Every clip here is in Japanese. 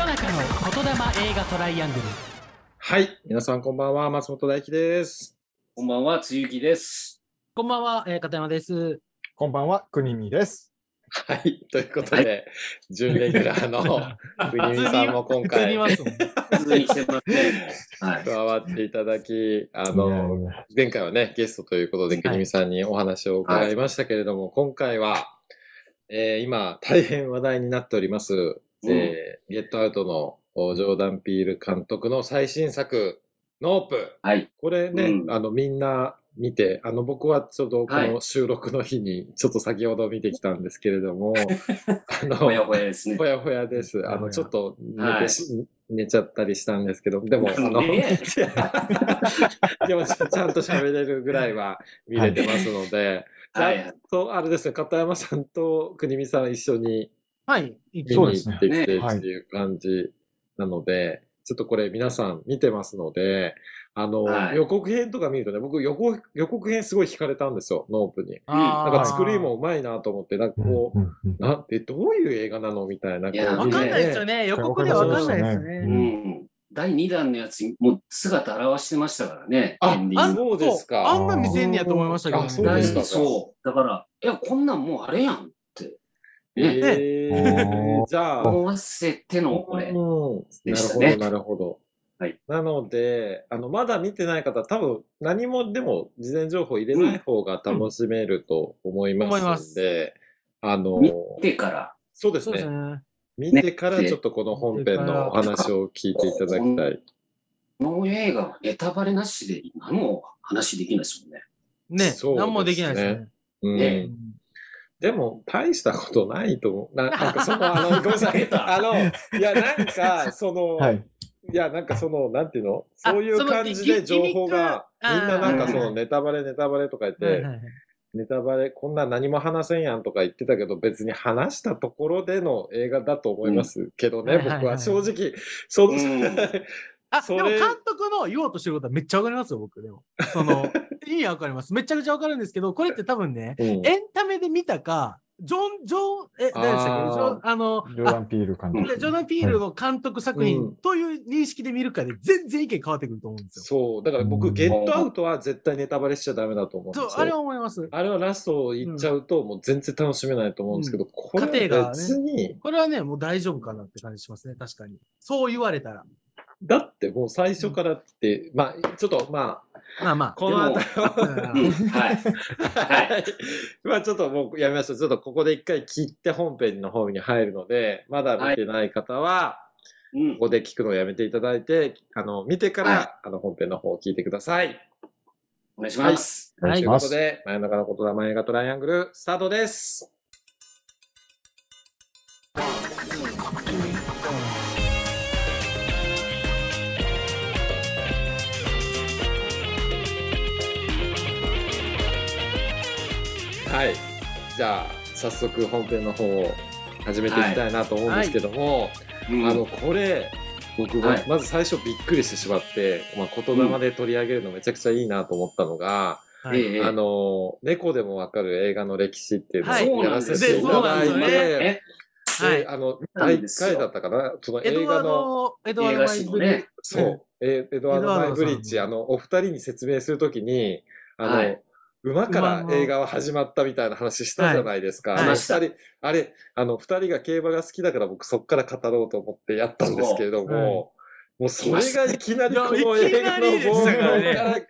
夜中の言霊映画トライアングルはい。皆さんこんばんは。松本大輝です。こんばんは、つゆきです。こんばんは、えー、片山です。こんばんは、くにみです。はい。ということで、準レギュラーの 国見さんも今回。加わっていただき、あの、前回はね、ゲストということで、国見さんにお話を伺いましたけれども、今回は、えー今、大変話題になっております、えーゲットアウトのおジョーダン・ピール監督の最新作、ノープ。はい。これね、うんあの、みんな見て、あの、僕はちょっとこはいの収録の日に、ちょっと先ほど見てきたんですけれども、あの、ほやほやですねほ。やほやです。あの、ちょっと寝はい寝ちゃったりしたんですけど、でも、あの、ね でもちゃんと喋れるぐらいは見れてますので、はい。はい。見そうですねってきてねっていう感じなので、ちょっとこれ皆さん見てますので、あの、はい予告編とか見るとね、僕予告予告編すごい惹かれたんですよ、ノープに。なんか作りもうまいなと思って、なんかこう、なんて、どういう映画なのみたいな。いやわかんないですよね。予告ではわかんないですね。ん。第2弾のやつにもう姿現してましたからね。あそうですかあんな見せんねやと思いましたけど、あそうですか第そう。だから、いや、こんなんもうあれやんって。えね。ーじゃあ、思わせての、これ。うんでしたねなるほど、なるほど。はいなので、あの、まだ見てない方、多分何もでも事前情報入れない方が楽しめると思いまますんで、あの、見てから、そうですね。ね。見てからちょっとこの本編のお話を聞いていただきたい。この映画はネタバレなしで何も話できないですもんね。ねね何もできないですよね。うんねでも、大したことないと思う。ななんかその、あの、ごめんなさい。あの、いや、なんか、その、はい。いや、なんかその、なんていうの？あそういう感じで情報が、みんななんかそのネタバレネタバレとか言って、ネタバレ、こんな何も話せんやんとか言ってたけど、別に話したところでの映画だと思いますけどね、うん。はいはいはい。僕は正直、そ、うんあ、でも監督の言おうとしてることはめっちゃわかりますよ、僕でも。その、意味はわかります。めちゃくちゃわかるんですけど、これって多分ね、うんエンタメで見たか、ジョン、ジョン、え、何でしたっけ？ジョン、あの、ジョーダン・ピール監あ督。ジョナ・ピールの監督作うん品という認識で見るかで全然意見変わってくると思うんですよ。そう、だから僕、うんゲットアウトは絶対ネタバレしちゃダメだと思うんですよ。、そうあれは思います。あれはラストを言っちゃうと、もう全然楽しめないと思うんですけど、これは別に、これはね、もう大丈夫かなって感じしますね、確かに。そう言われたら。だってもう最初からって、まあ、ちょっとまあ、まあまこの後、あ。うんはい。はい。まあちょっともうやめましょう。ちょっとここで一回切って本編の方に入るので、まだ見てない方は、うんここで聞くのをやめていただいて、あの、見てから、はいあの、本編の方を聞いてください。お願いします。お願いというこ。とで、真夜中の言霊映画トライアングル、スタートです。はい。じゃあ、早速本編の方を始めていきたいなと思うんですけども、うん。あの、これ、僕がはい。まず最初びっくりしてしまって、まあ、言霊で取り上げるのめちゃくちゃいいなと思ったのが、はい。ええあの、猫でもわかる映画の歴史っていうのはいをやらせていただいて、ね。はい。であの、な第1んですよ。回だったかな？その映画の、ド、エドワード・マイブリね。そう、えエドワード・マイブリッジ、あの、お二人に説明するときに、あの、はい馬から映画は始まったみたいな話したじゃないですか。はいあ二人、あれ、あの、二人が競馬が好きだから僕そっから語ろうと思ってやったんですけれども、もうそれがいきなりこの映画の冒頭から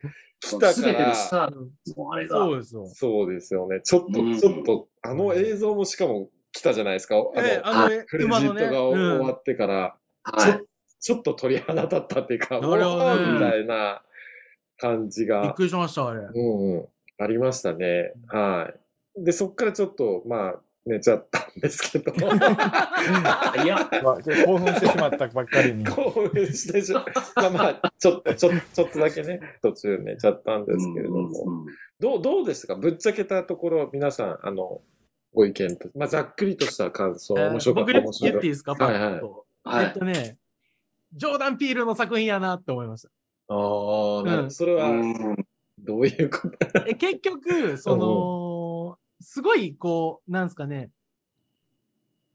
来たすべてのから。そうですよ。そうですよね。ちょっと、うんちょっと、あの映像もしかも来たじゃないですか。あの、えあの、クレジ。ットがうん終わってから、はい。ちょっと鳥肌立ったっていうか、あれはねおーみたいな感じびっが、くりしました、あれ。うんうん、ありましたね。はい。で、そっからちょっと、まあ、寝ちゃったんですけど、いや、まあ興奮してしまったばっかりに。興奮してしままあまあ、ちょっと、ちょちょっとだけね、途中寝ちゃったんですけれども。うんどう、どうですか？ぶっちゃけたところ、皆さん、あの、ご意見と、まあ、ざっくりとした感想、えー面白かった、僕で面白かっ言っていいですか、パはいはいッと。はいえっとね、ジョーダン・ピールの作品やなって思いました。た。ああ、なるうんそれは、うんどういうこと？え結局、その、すごい、こう、なんですかね、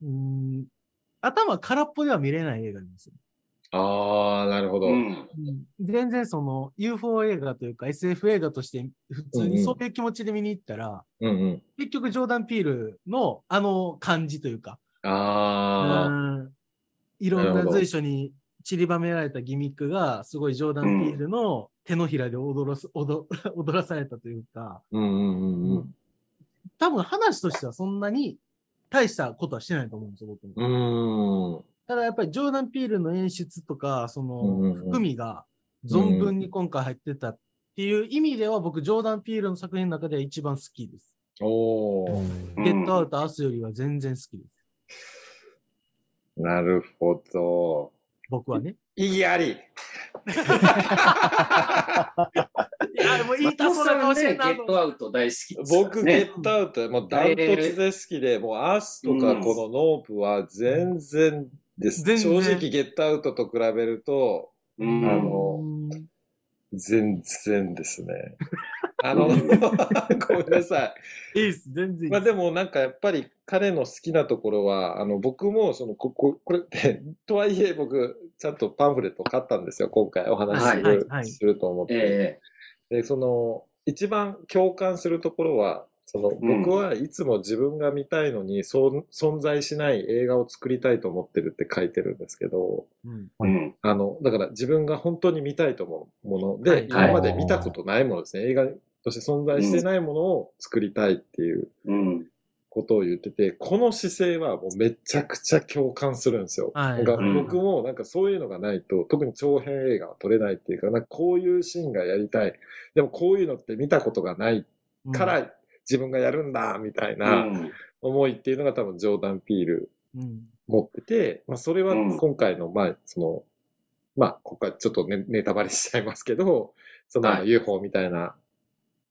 うーん、頭空っぽでは見れない映画なんですよ。ああ、なるほど。うん。全然その UFO 映画というか SF 映画として普通にそういう気持ちで見に行ったら、うんうん。結局ジョーダン・ピールのあの感じというか、ああ、うん。いろんな随所に散りばめられたギミックがすごいジョーダン・ピールの手のひらで踊らす 踊踊らされたというか、うんうんうんうん。多分話としてはそんなに大したことはしてないと思うんですよ、僕も。ただやっぱりジョーダン・ピールの演出とか、その含みが存分に今回入ってたっていう意味では、僕、ジョーダン・ピールの作品の中では一番好きです。おお、うんゲットアウト・アスよりは全然好きです。なるほど。僕はね。異議あり。いや、もう言いたそうな顔してんなゲットアウト大好きね。僕、ゲットアウト、もうダントツで好きで、もうアスとかうんこのノープは全然です。全然正直ゲットアウトと比べると、うんあのうん全然ですね。あの、ごめんなさい。いいっす、全然。まあでもなんかやっぱり彼の好きなところは、あの僕もそのこここれって、とはいえ僕ちゃんとパンフレット買ったんですよ、今回お話しする,、はいはいはいすると思って。えで、その一番共感するところは、そのうん僕はいつも自分が見たいのに、そう存在しない映画を作りたいと思ってるって書いてるんですけど、うんえうん。あの、だから自分が本当に見たいと思うもので、はい今まで見たことないものですね。映画として存在してないものを作りたいっていううん。ことを言ってて、この姿勢はもうめちゃくちゃ共感するんですよ。はいなんかうん僕もなんかそういうのがないと、特に長編映画は撮れないっていうか、なんかこういうシーンがやりたい。でもこういうのって見たことがないから自分がやるんだ、みたいな思いっていうのが多分ジョーダン・ピールうん、持ってて、まあそれはうん今回の、まあその、まあここはちょっとネネタバレしちゃいますけど、そのあのはい UFO みたいな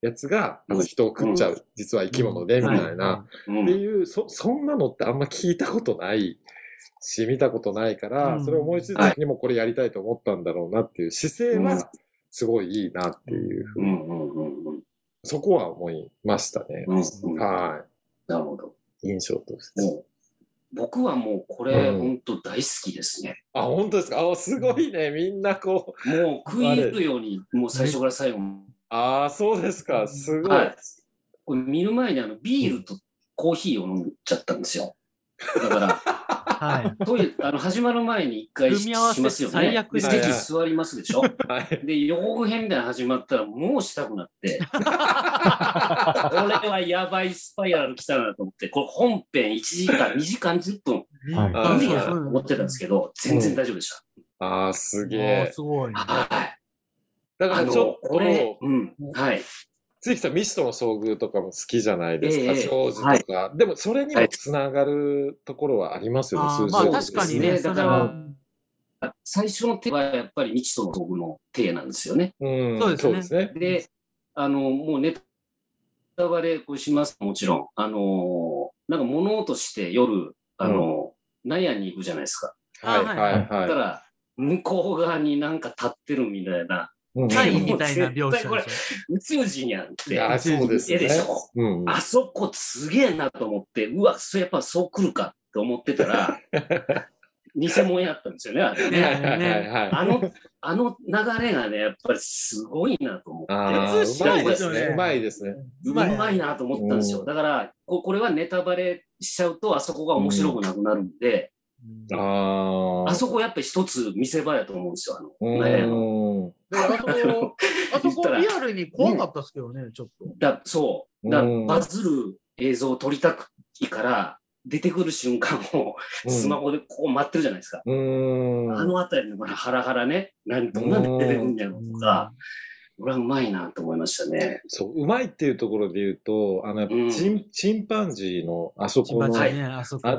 やつが、あの人を食っちゃう、実は生き物で、みたいな、うん。っていう、そ、そんなのってあんま聞いたことないし、見たことないから、うん。それを思いついた時にもこれやりたいと思ったんだろうなっていう姿勢うん。は、すごいいいなっていうふうに、そこは思いましたね。はなるほど。い。印象として。僕はもうこれ、うん。本当大好きですね。あ、本当ですか？あ、すごいね。みんなこう。もう食い入るように、もう最初から最後まああ、そうですか。すで。ごい。はい。これ見る前にあの、ビールとコーヒーを飲んじゃったんですよ。だから、はい。トイレ、あの、始まる前に一回しますよね。最悪席座りますでしょ。はい。で、予告編みたいなの始まったら、もうしたくなって、これはやばいスパイラル来たなと思って、これ本編1時間、2時間10分、はいあ無理そうそうやと思ってたんですけど、全然大丈夫でしああ、すげえ。すごいね。た。はい。だからちょっ、これと、、うん、はい。つきさん、未知との遭遇とかも好きじゃないですか、えーズとか。でも、それにもつながるところはありますよね、あーまあ数字確かにね、そうですねそれは。最初の手はやっぱり未知との遭遇の手なんですよね。うん、そうですねであの、もうネタバレこうします、もちろん。あの、なんか物として夜、あの、納屋に行くじゃないですか。はい、はいはい、だかはら、向こう側になんか立ってるみたいな、い。うんサインみたいな描写これ宇宙人やんって。いや、そうですね絵でし。ょ？うん。あそこすげえなと思って、うわ、それやっぱそう来るかって思ってたら、偽物やったんですよね、あれね。あの、あの流れがね、やっぱりすごいなと思って。うまないいですよねですね。うまいですね。うまいなと思ったんですよ。うんだからこ、これはネタバレしちゃうと、あそこが面白くなくなるんで、うんああ。あそこやっぱり一つ見せ場やと思うんですよ、あの、う納屋の。あそこ、リアルに怖かったですけどね、ちょっと。だそう。だうんバズる映像を撮りたくいいから、出てくる瞬間をスマホでこう待ってるじゃないですか。うん。あのあたりのハラハラね、何どんなんで出てくるんやろとか、俺はうまいなと思いましたね。そう、うまいっていうところで言うと、あの、やっぱうんチン、チンパンジーのあそこの、チン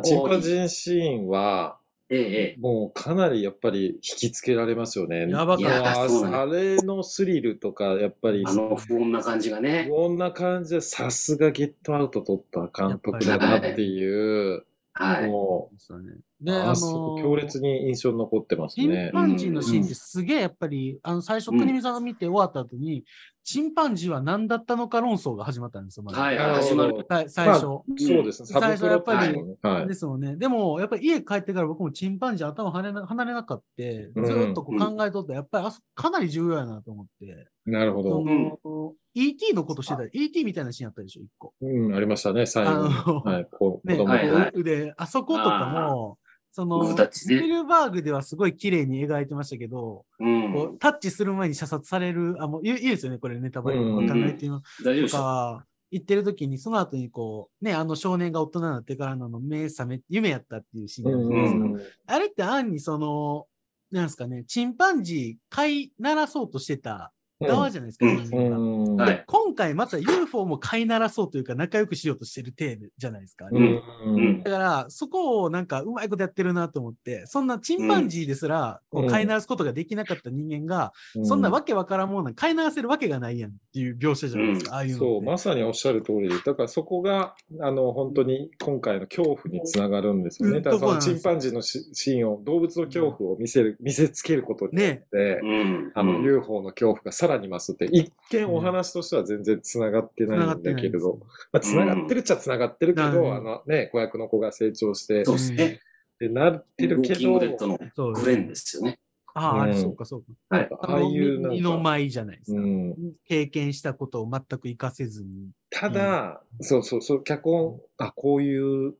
チンパンジーシーンは、ええ、ええ。もうかなりやっぱり引きつけられますよね。やばかった。あれのスリルとか、やっぱり、あの不穏な感じがね。こんな感じで、さすがゲットアウト取った監督だなっていう、はい。もそうねう、で、ああその強烈に印象に残ってますチンね。パンジーのシーンってすげえやっぱり、あの、最初、うん国見さんが見て終わった後に、チンパンジーは何だったのか論争が始まったんですよ、まずはい、始まる。はい最初。そうですね。サブプロっていうのもはい。ですもんね。でも、やっぱり家帰ってから僕もチンパンジー頭離れな離れなかった、ずっとこう考えとったら、やっぱりあそかなり重要やなと思って。そなるほど。の、ET のことしてた。ET みたいなシーンあったでしょ、一個。うん、ありましたね、最後に。あのはい、こう、ね、子供はいはいで、あそことかも、その、スピルバーグではすごい綺麗に描いてましたけど、うん。こうタッチする前に射殺される、あ、もういいいいですよね、これネタバレうんわかんないっていうのと大丈夫でしょか、言ってる時に、その後にこう、ね、あの少年が大人になってからの目覚め、夢やったっていうシーンないですか。ん。あれって暗にその、なんですかね、チンパンジー飼いならそうとしてた側じゃないですか、うん人間がうん。はいで今回また UFO も飼いならそうというか仲良くしようとしてる体じゃないですか。うん。うんだから、そこをなんかうまいことやってるなと思って、そんなチンパンジーですら、飼いならすことができなかった人間が、そんなわけわからんもんなん飼いならせるわけがないやんっていう描写じゃないですか、ああいう。そう、まさにおっしゃる通りで、だからそこが、あの、本当に今回の恐怖につながるんですよね。うんだからそのチンパンジーのシシーンを、動物の恐怖を見せる、見せつけることによって、うん。あの、うん UFO の恐怖がさらに増すって、一見お話としては全然繋がってないんだけれど、まあ、繋がってるっちゃ繋がってるけど、うんあのね、子役の子が成長して、そうですね。でなってるけウォーキングデッど、ドのそうグレンですよね。ああ、うんそうかそうか。はい。ああいうなん二のか、舞じゃないですか。うん、経験したことを全く活かせずに。ただ、そうそうそう、脚本、あ、こういう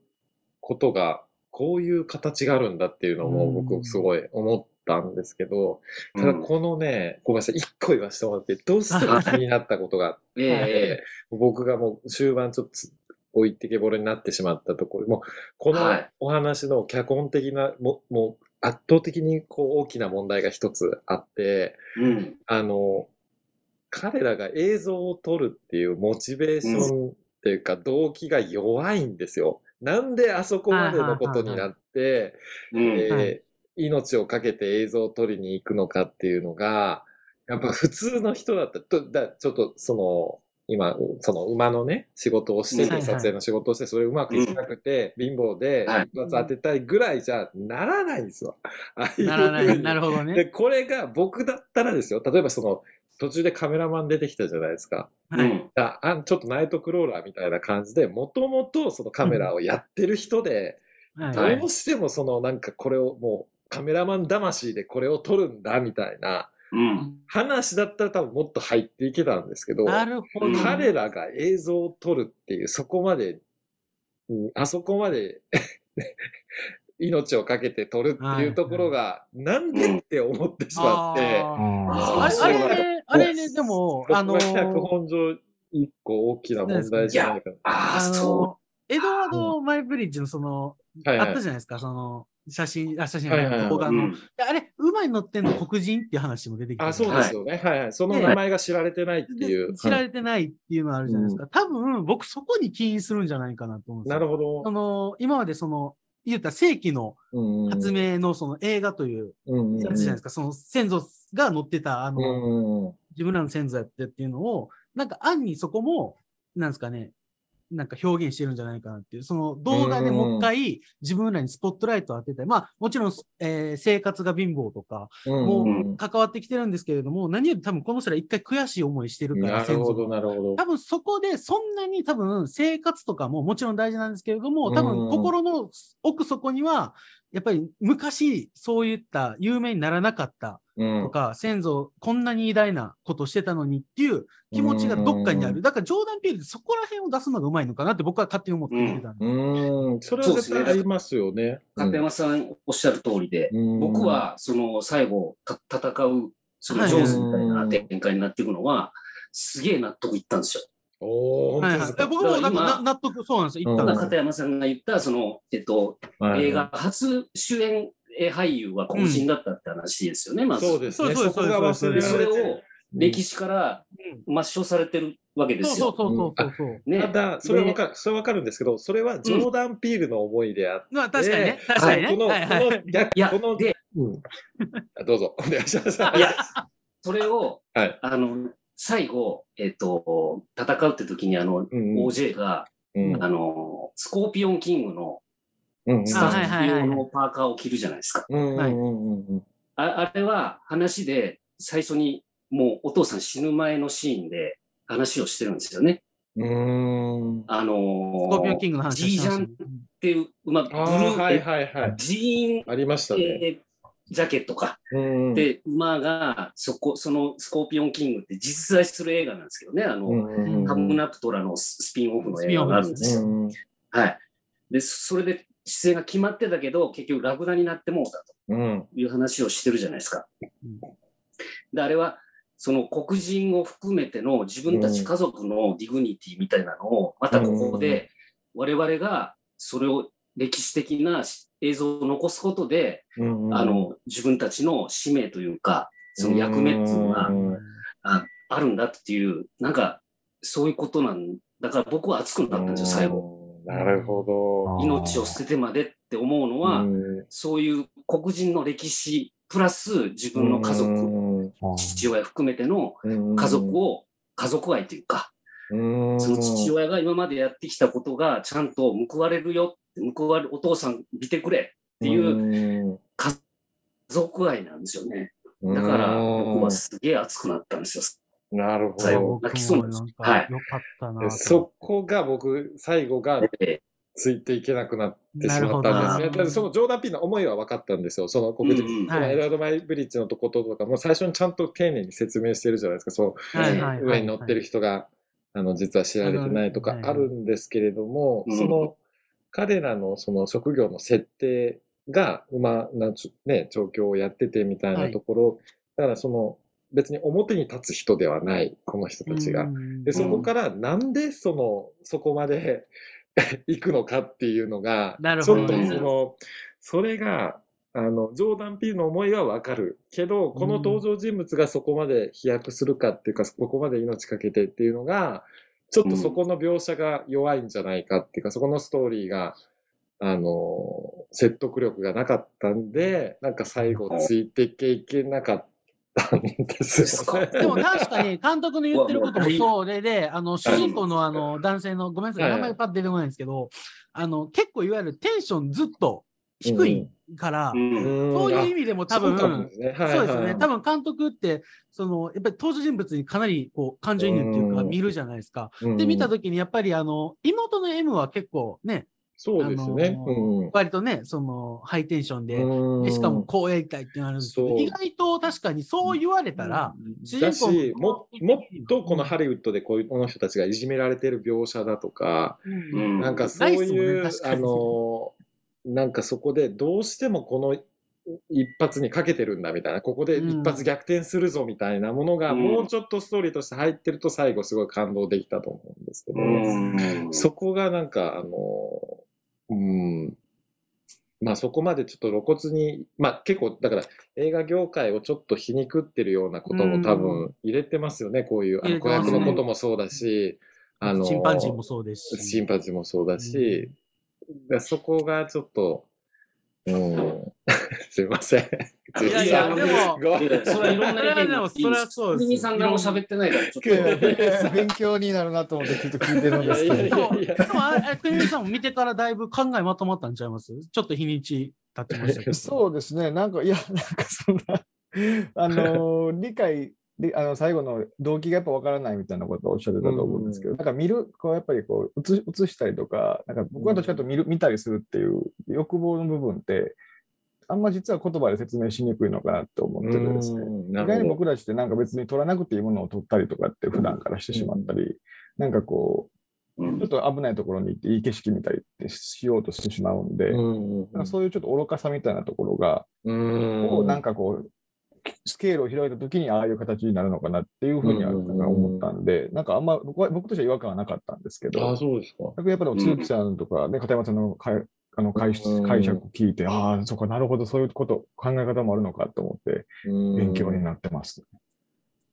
ことが、こういう形があるんだっていうのもうん僕すごい思ったんですけど、ただこのね、ごめんなさい、一個言わせてもらって、どうしても 気になったことがあって、ええ僕がもう終盤ちょっと置いてけぼれになってしまったところ、もうこのはい。お話の脚本的な、ももう圧倒的にこう大きな問題が一つあって、うん。あの、彼らが映像を撮るっていうモチベーションっていうか動機が弱いんですよ。なんであそこまでのことになって、命をかけて映像を撮りに行くのかっていうのが、やっぱ普通の人だったら、とだちょっとその、今、その馬のね、仕事をしてて、撮影の仕事をして、それうまくいかなくて、貧乏ではい一発当てたいぐらいじゃならないんですよ。ああならない。なるほどで、ね。これが僕だったらですよ、例えばその、途中でカメラマン出てきたじゃないですか。はい。うん。ああちょっとナイトクローラーみたいな感じで、もともとそのカメラをやってる人で、はいどうしてもそのなんかこれをもうカメラマン魂でこれを撮るんだみたいなうん。話だったら多分もっと入っていけたんですけど、なるほどね。彼らが映像を撮るっていうそこまで、うんあそこまで 命をかけて撮るっていうところが、なんでって思ってしまって、あれ、あれね、あれね、でも、あの脚本上一個大きな問題じゃないかな。ああ、あその、エドワード・マイブリッジのその、はいはいあったじゃないですか、その、写真、あ、写真、はいはいはいう。動画の。うん。であれ、馬に乗ってんの黒人っていう話も出てきて。あ、そうですよね。はいはい。その名前が知られてないっていう。で知られてないっていうのがあるじゃないですか。多分、僕そこに起因するんじゃないかなと思うんですよ。なるほどそ。の、今までその、言った世紀のうん発明のその映画といううんやつじゃないですか。その先祖が乗ってた、あうの、自分らの先祖やってっていうのを、なんか暗にそこも、なんですかね、なんか表現してるんじゃないかなっていう、その動画でもう一回自分らにスポットライトを当てて、まあもちろん、えー生活が貧乏とかうんもうん関わってきてるんですけれども、何より多分この人ら一回悔しい思いしてるから、なるほど、なるほど。多分そこでそんなに多分生活とかももちろん大事なんですけれども、多分心の奥底には、やっぱり昔そういった有名にならなかったうんとか、先祖こんなに偉大なことしてたのにっていう気持ちがどっかにあうんる。だからジョーダン・ピールってそこら辺を出すのがうまいのかなって僕は勝手に思って見てたんです。うん、それは絶対ありますよね。片山さんおっしゃる通りで、うん僕、はその最後た戦う、その上手みたいな展開になっていくのは、すげえ納得いったんですよ。おー、はいはい。僕もなんか納得、そうなんですよ。言ったうんんです片山さんが言った、その、えっと、はい映画初主演え俳優は黒人だったって話ですよね、まず。そうですね。そうそうそこが忘れでそれを歴史から抹消されてるわけですよ。そうそうそうそうそう。ねただ、それはわかる、それはわかるんですけど、それはジョーダン・ピールの思いであって、まあ確かにね。で確かにね。この、はいはいこの逆、いやこの、でうんあどうぞ、お願いします。いや、それを、はいあの、最後、えっと、戦うって時にあの、うんうん OJ が、うんあの、スコーピオンキングのうんうんスタあはいはいはいッフ用のパーカーを着るじゃないですか。ああれは話で最初にもうお父さん死ぬ前のシーンで話をしてるんですよね。うーん。あのスコーピオンキングの話ジージャンっていう、まあ、ブルあー、あ、はいはいはい。ジーン、ありましたね。えージャケットか。うん。で、馬が、そこ、そのスコーピオンキングって実在する映画なんですけどね。あの、うんハムナプトラのススピンオフの映画があるんですよ。うんはい。で、それで出演が決まってたけど、結局ラクダになってもうたうん。という話をしてるじゃないですか。うんで、あれは、その黒人を含めての自分たち家族の dignity みたいなのを、またここで我々がそれを歴史的な映像を残すことで、うんあ、の、自分たちの使命というか、その役目っていうのがうん。ああるんだっていう、なんか、そういうことなんだから僕は熱くなったんですよ、最後。うん。なるほど。命を捨ててまでって思うのは、うん。そういう黒人の歴史、プラス自分の家族、うん。父親含めてのうん。家族を、家族愛というか、うん。その父親が今までやってきたことがちゃんと報われるよって、報われる、お父さん見てくれっていう家族愛なんですよね。だから僕はすげえ熱くなったんですよ。なるほど。僕泣きそうなんですもなんはいかよかったなと。でそこが僕、最後がでついていけなくなってしまったんですね。だそのジョーダン・ピーの思いは分かったんですよ。その黒人、うんうんそのエドワード・マイブリッジのとこととかも最初にちゃんと丁寧に説明してるじゃないですか。そう、はいはいはい上に乗ってる人が、あの、実は知られてないとかはいあるんですけれども、うんその、彼らのその職業の設定が馬なね、状況をやっててみたいなところ、だからその、別に表に立つ人ではない、この人たちが。うん。で、そこからなんでその、そこまで 行くのかっていうのが、ちょっとその、それが、あの、ジョーダン・ピーの思いはわかる。けど、この登場人物がそこまで飛躍するかっていうか、そこまで命かけてっていうのが、ちょっとそこの描写が弱いんじゃないかっていうか、そこのストーリーが、あの、説得力がなかったんで、なんか最後ついていけいけなかったんですよね。でも確かに 監督の言ってることもそうで、で、あの、主人公のあの、男性の、ごめんなさい。名前パッと出てこないんですけど、あの、結構いわゆるテンションずっと低いからう、ん。そういう意味でも多分、そうですね。多分監督って、その、やっぱり登場人物にかなり、こう、感情移入っていうか、うん。見るじゃないですか。うん。で、見たときに、やっぱり、あの、妹の M は結構ね、そうですね。割とね、その、ハイテンションで、しかもこうやりたいっていうのあるんですけど、意外と確かにそう言われたら、主だ人公し、ももっとこのはハリウッドでこういうこの人たちがいじめられてる描写だとか、うん。なんかそうないう、あの、なんかそこでどうしてもこの一発にかけてるんだみたいな、ここで一発逆転するぞみたいなものがうん。もうちょっとストーリーとして入ってると最後すごい感動できたと思うんですけど、うん。そこがなんか、あの、うん、まあそこまでちょっと露骨に、まあ結構、だから映画業界をちょっと皮肉ってるようなことも多分入れてますよね、こういう、あの子役のこともそうだし、あの、チンパンジーもそうですし。チンパンジーもそうだし、だそこがちょっと、うん、すいません。いやいやでもそれはいろんな意見でもそれはそうです国さんがも喋ってないから、ちょっいやいと。や勉強になるなと思ってずっと聞いてるんですけいやいでど。も、でもさんも見てからだいぶ考えまとまったんちゃいます？ちょっと日にち経ってましたけど。そうですね、なんか、いや、なんかそんな、あのー理解で、あの、最後の動機がやっぱわからないみたいなことをおっしゃってたと思うんですけど、なんか見る、こう、やっぱりこう、映映したりとか、なんか僕はどっちかというと見る、見たりするっていう欲望の部分って、あんま実は言葉で説明しにくいのかなって思っててですね。うん意外に。僕たちってなんか別に取らなくていいものを取ったりとかって普段からしてしまったり、なんかこうん。う、ちょっと危ないところに行っていい景色見たりってしようとしてしまうんで、うん。なんかそういうちょっと愚かさみたいなところが、うん。こうなんかこう、スケールを広いたときにああいう形になるのかなっていうふうには思ったんで、なんかあんま僕は僕としては違和感はなかったんですけど、あ、そうですか。やっぱり都築さんとか、ね、片山さんの解あの解うん。解釈聞いて、ああ、そうか、なるほど、そういうこと、考え方もあるのかと思って、勉強になってます。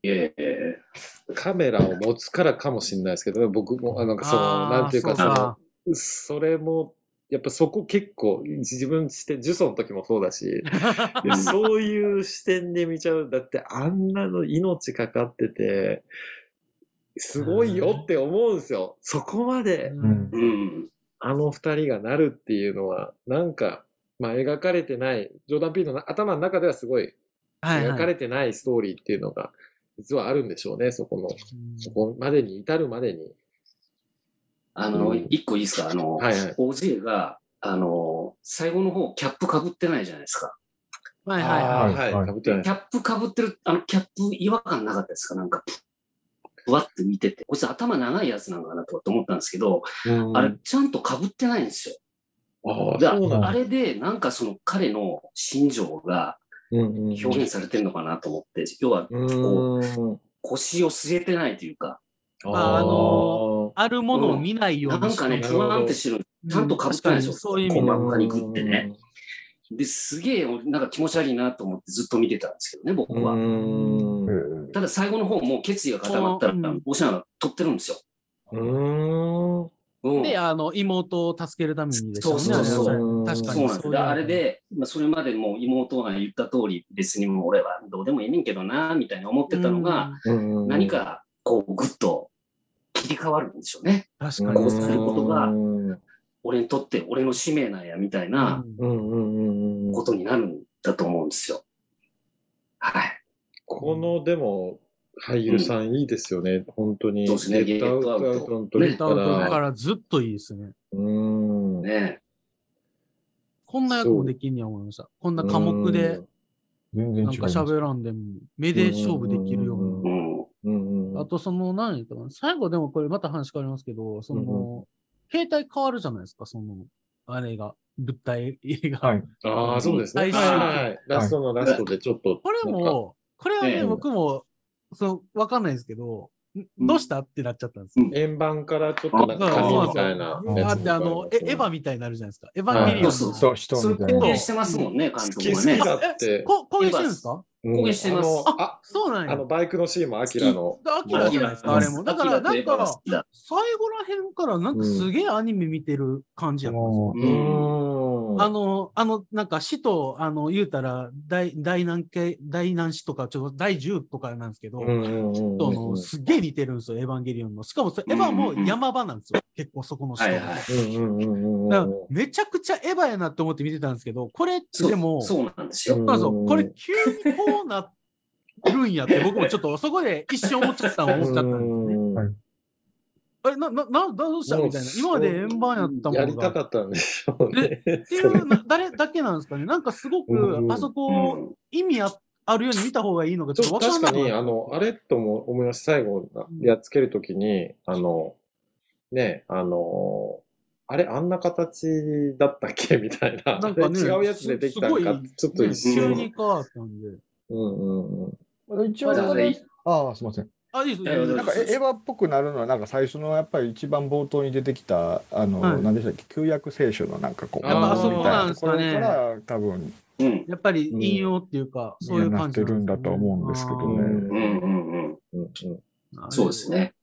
いやいやいやカメラを持つからかもしれないですけど、僕も、あの、その、あーなんていうか、そかそう。の、それも、やっぱそこ結構、自分して、ジュソの時もそうだし、で そういう視点で見ちゃう。だって、あんなの命かかってて、すごいよって思うんですよ。そこまで、うんうん。あの二人がなるっていうのは、なんか、まあ描かれてない、ジョーダン・ピーの頭の中ではすごい描かれてないストーリーっていうのが実はあるんでしょうね、そこの、うんそこまでに至るまでに。あの、うん一個いいですか？あの、はいはい。OJ が、あの、最後の方、キャップかぶってないじゃないですか。はいはいあはい。ーはい、キ。ャップかぶってる、あの、キャップ違和感なかったですか？なんか、ふわって見てて。こいつ頭長いやつなのかなとかって思ったんですけど、うんあれ、ちゃんとかぶってないんですよ。ああ、でそうなんだ。あれで、なんかその彼の心情がうんうん表現されてるのかなと思って、要はうーん。腰を据えてないというか、まああのあるものを見ないようになんかね、なるふわんってしてる。ちゃんとかぶってないでしょ。そういう意味で細かにグってね。で、すげえ、なんか気持ち悪いなと思ってずっと見てたんですけどね、僕は。ただ最後の方もう決意が固まったらうん、おしゃが取ってるんですよ。うんで、あの、妹を助けるために。そうそうそう確かにそうなんです。いうであれで、まあ、それまでもう妹が言った通り、別にもう俺はどうでもいいねんけどな、みたいに思ってたのが、、うん何、かこう、ぐっと切り替わるんでしょうね。うん確かに。こうすることがうん俺にとって俺の使命なんや、みたいなうんうんうんうん。ことになるんだと思うんですよ。はい。この、でも、俳優さんいいですよね、本当に。そうですねゲットアウトアウトの時レタウトか。かららずっといいですね。うーん。ねこんな役もできんには思いました。こんな科目で。なんか喋らんでも、目で勝負できるよう。あと、その、何言ったかな。最後でもこれまた話変わりますけど、そうんの、携帯変わるじゃないですか、その、あれが、物体が。はい。ああ、そうですね。はい。ラストのラストでちょっと。これも、これはね、ええ僕も、その、わかんないですけど、どうしたってなっちゃったんですよ。円盤からちょっとなんか紙みたいなそうやつだってあの、えエヴァみたいになるじゃないですか。エヴァンゲリオンの。そう人みたいな。してますもんね、監督はね。好きだって。こ攻撃してるんですかうん公言してますあのあ、そうなんや。あの、バイクのシーンもアキラの。アキラじゃないですか、あれも。だから、なんか、最後らへんから、なんかすげえアニメ見てる感じやったんですよ。もうーん。あの、あの、なんか死と、あの、言うたら、大、大難系、大難死とか、ちょっと第10とかなんですけど、うんうんうんうんとの、すっげえ似てるんですよ、エヴァンゲリオンの。しかもそれ、エヴァも山場なんですよ。結構そこの人。はいはい。めちゃくちゃエヴァやなって思って見てたんですけど、これでも、そうなんですよ。そうそうこれ急にこうなるんやって、僕もちょっとそこで一瞬思っちゃったの思っちゃったんですよね。うんはいあれ、な、な、な、どうした？みたいな。今まで円盤やったもやりたのが。かったんでしょうね。っていうな、誰だけなんですかね？なんかすごうんく、あそうこ、ん意味ああるように見た方がいいのか、ちょっとわかんない。確かに、あの、あれとも思いました。最後、やっつけるときに、あの、ね、あの、あれ、あんな形だったっけ？みたいな。なんかね違うやつでできたんか？すすごい、ちょっと一急瞬。に変わったんで。うんうんうん。一応、ああ、すみません。あ、いいですね。なんかエエヴァっぽくなるのは、なんか最初のやっぱり一番冒頭に出てきた、あの、はい何でしたっけ、旧約聖書のなんかこう、やっぱあそこみたいなんですかねから多分、うん。やっぱり引用っていうか、そういう感じなってるんだと思うんですけどねうんうんうんうん。そうです。ね。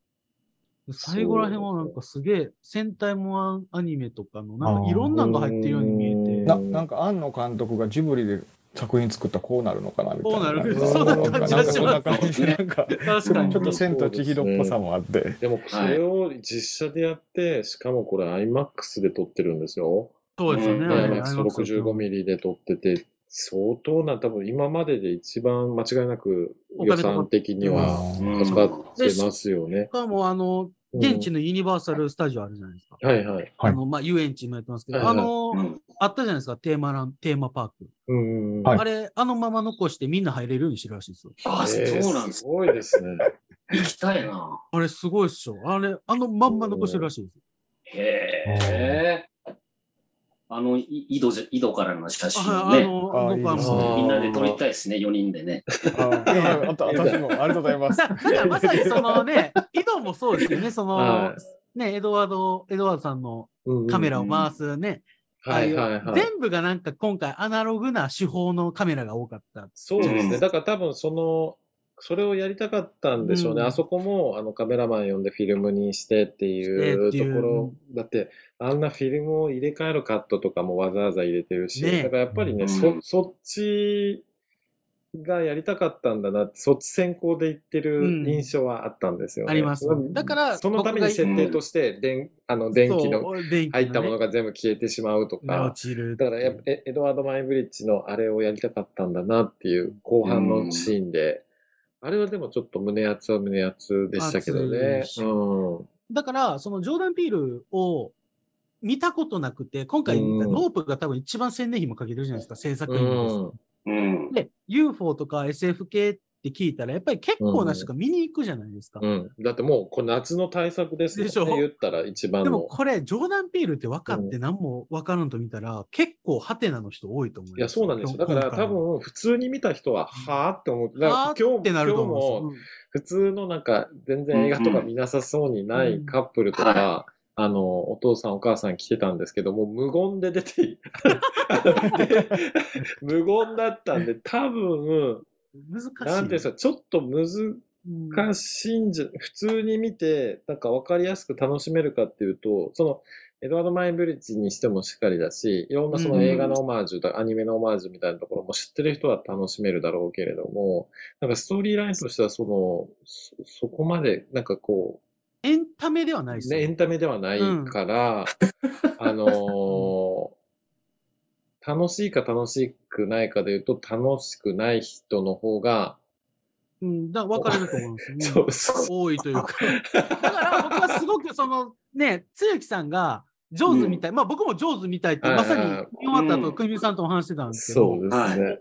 最後らへんはなんかすげえ、戦隊もんアニメとかの、なんかいろんなのが入ってるように見えて。ななんか庵野監督がジブリで作品作ったらこうなるのかなみたいな。こうなるそんな感じがしますなんかそんな感じでなんか、確かにちょっと千と千尋っぽさもあって。でも、それを実写でやって、しかもこれ IMAX で撮ってるんですよ。そうですよね。うんあれ IMAX65 ミリで撮ってて、相当な、多分今までで一番間違いなく予算的にはうんかかってますよねし。かも、あの、現地のユニバーサル・スタジオあるじゃないですか。はいはい。はいあの、まあ、遊園地もやってますけど、あの、うんあったじゃないですか、テーマラン、テーマパーク。うん。はいあれ、あのまま残してみんな入れるようにしてるらしいですよ。あ、えーそうなんですす。ごいですね。行きたいな。あれ、すごいっしょ。あれ、あのまんま残してるらしいです。へえ。あの、い井戸じゃ、井戸からの写真をね、ああの、あ僕はあもう。みんなで撮りたいですね、4人でね。ああと私もありがとうございます。だだからまさにそのね、井戸もそうですよね、その、はね、エドワード、エドワードさんのうんカメラを回すね、はいはいはい。全部がなんか今回アナログな手法のカメラが多かった。そうですね。うんだから多分その、それをやりたかったんでしょうね。うんあそこもあのカメラマン呼んでフィルムにしてっていうしてっていうところ。だって、あんなフィルムを入れ替えるカットとかもわざわざ入れてるし、ねだからやっぱりね、うんそ、そっちがやりたかったんだなって、そっち先行で言ってるうん。印象はあったんですよね。ありますだからそのために設定として、電、あの、電気の入ったものがが全部消えてしまうとか落、ちる。だからやっぱエエドワード・マインブリッジのあれをやりたかったんだなっていう後半のシーンであれはでもちょっと胸熱は胸熱でしたけどね。うん。だから、そのジョーダン・ピールを見たことなくて、今回見たうん。ノープが多分一番宣伝費もかけてるじゃないですか、制作費もうん。で、UFO とか SF 系って聞いたら、やっぱり結構な人が見に行くじゃないですか。うん。だってもう、これ夏の対策ですよね。でしょ？言ったら一番でもの。これ、ジョーダン・ピールって分かって何も分からんと見たら、結構ハテナの人多いと思う。いや、そうなんですよ。だから多、分、普通に見た人は、はぁって思う。だからはーってなると思今日も、う。普通のなんか、全然映画とか見なさそうにないカップルとか、はあの、お父さんお母さん来てたんですけども、無言で出て、で 無言だったんで、多分、難しい。なんていうんですか、ちょっと難うんしいんじゃ、普通に見て、なんか分かりやすく楽しめるかっていうと、その、エドワード・マインブリッジにしてもしっかりだし、いろんなその映画のオマージュだ、アニメのオマージュみたいなところも知ってる人は楽しめるだろうけれども、なんかストーリーラインとしてはその、そそこまで、なんかこエンタメではないでう、ね、エ。ンタメではないから、あのー 楽しいか楽しくないかで言うと、楽しくない人の方が、うん、だから分かれると思うんですよね。そうそう。多いというか。だから僕はすごくそのね、つゆきさんが上手みたい、まあ僕も上手みたいって、まさに見終わった後、うんくみさんとも話してたんですけど、そうですはいね。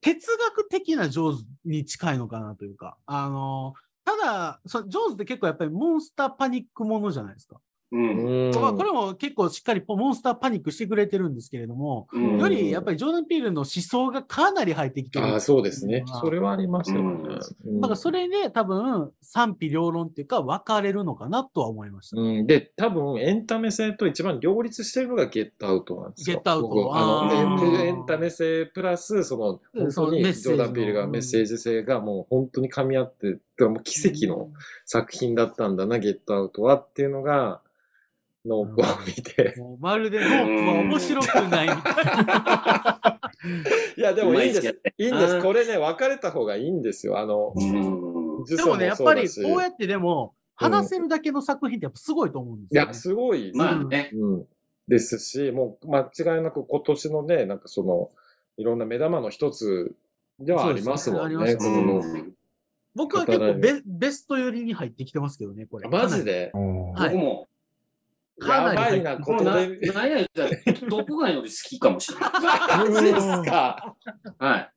哲学的な上手に近いのかなというか、あの、ただ、そ上手って結構やっぱりモンスターパニックものじゃないですか。うん。うんまあこれも結構しっかりモンスターパニックしてくれてるんですけれども、うんよりやっぱりジョーダン・ピールの思想がかなり入ってきてる。ああ、そうですね。それは。はありますよね。うんだからそれで多分賛否両論っていうか分かれるのかなとは思いました。うん、で、多分エンタメ性と一番両立してるのがゲットアウトなんですよ。ゲットアウト僕あのエンタメ性プラス、その、本当にジョーダン・ピールがメッセージ性がもう本当に噛み合って、だからもう奇跡の作品だったんだな、ゲットアウトはっていうのが、ノープを見て。もうまるでノープは面白くないみたいな。いや、でもいいんです。いいんです。これね、分かれた方がいいんですよ。あの、でもね、やっぱりこうやってでも、話せるだけの作品ってやっぱすごいと思うんですよ、ね。いや、すごい。まあね。うん。ですし、もう間違いなく今年のね、なんかその、いろんな目玉の一つではありますもんね、ねこのうん僕は結構ベベスト寄りに入ってきてますけどね、これ。プ。マジで？はい僕も、やばいな、ことで。なんや言ったら、トップガンより好きかもしれない。マジですか？はい。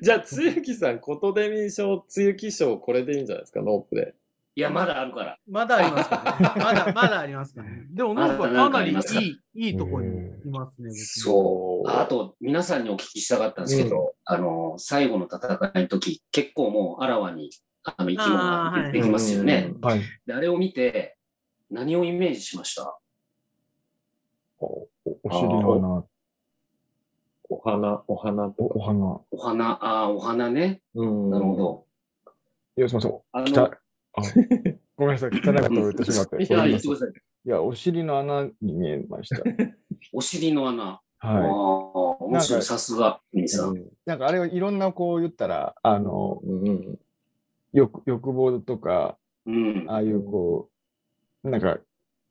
じゃあ、つゆきさん、ことでみ賞、つゆき賞、これでいいんじゃないですか、ノープで。いや、まだあるから。まだありますかね。まだ、まだありますかね。でも、なんかかなりいい、いいところにいますね。僕そう。あと、皆さんにお聞きしたかったんですけど、あの、最後の戦いの時、結構もうあらわに、あの、生き物が出てきますよね。うんはい。で、あれを見て、何をイメージしました？おおお尻の穴、お花、お花とか。おお花。お花、ああ、お花ね。うんなるほ。ど。いや、すみません。あ汚の、あ ごめんなさい。汚かったと言ってしまって。いや、言ってください。いや、お尻の穴に見えました。お尻の穴。ああは面白い。なんかさすが、ミさん。い。なんかあれはいろんなこう言ったら、あの、うんうん欲欲望とか、うん。ああいうこう、なんか、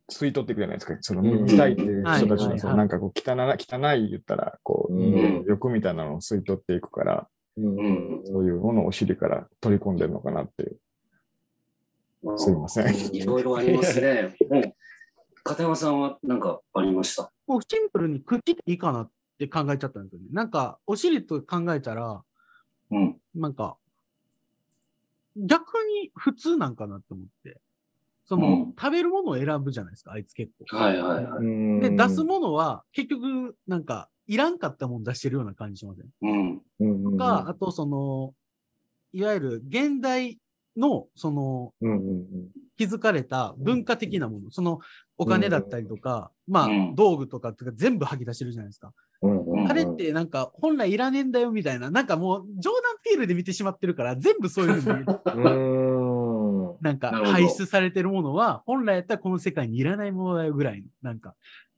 吸い取っていくじゃないですか。その、うん見たいっていう人たちの、なんかこう、汚な、汚い言ったら、こう、うん欲みたいなのを吸い取っていくから、そういうものをお尻から取り込んでるのかなっていう。すいません。いろいろありますね。片山さんは何かありました？もうシンプルに口でいいかなって考えちゃったんですよね。なんか、お尻と考えたら、うん。なんか、逆に普通なんかなって思って。その、うん食べるものを選ぶじゃないですか、あいつ結構。はいはいはい。うん。で、出すものは、結局、なんか、いらんかったもの出してるような感じしません？うん。うんうんか、あと、その、いわゆる現代の、その、うんうん築かれた文化的なもの、その、お金だったりとか、まあうん、道具とかっていうか全部吐き出してるじゃないですか。うんうん。あれってなんか、本来いらねえんだよみたいな、なんかもう、ジョーダンピールで見てしまってるから、全部そういうふうに。なんか排出されてるものは、本来やったらこの世界にいらないものだよぐらいの、なんか。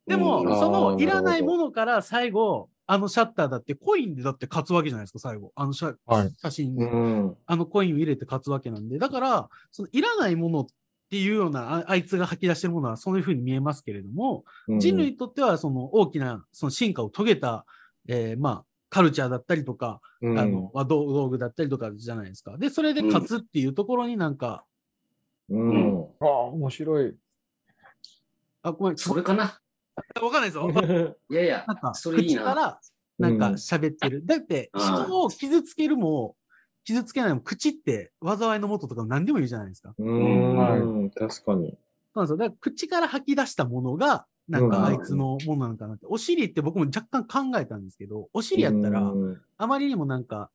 でも、うんそのいらないものから最後、あのシャッターだってコインでだって勝つわけじゃないですか、最後。あの写,、はい写真に、うん。あのコインを入れて勝つわけなんで。だから、そのいらないものっていうような、ああいつが吐き出してるものはそういうふうに見えますけれども、人類にとってはその大きなその進化を遂げた、えーまあ、カルチャーだったりとか、うんあの、和道道具だったりとかじゃないですか。で、それで勝つっていうところになんか、うん。ああ、面白い。あ、ごめん、それかな。わかんないですよ。いやいやなんか、、それいいな。口から、なんか喋ってる。だって、うん人を傷つけるも、傷つけないも、口って災いのもととか何でも言うじゃないですか。うん。確かに。そうなんですよ。だから口から吐き出したものが、なんうんかあいつのものなのかなって。お尻って僕も若干考えたんですけど、お尻やったら、うんあまりにもなんか、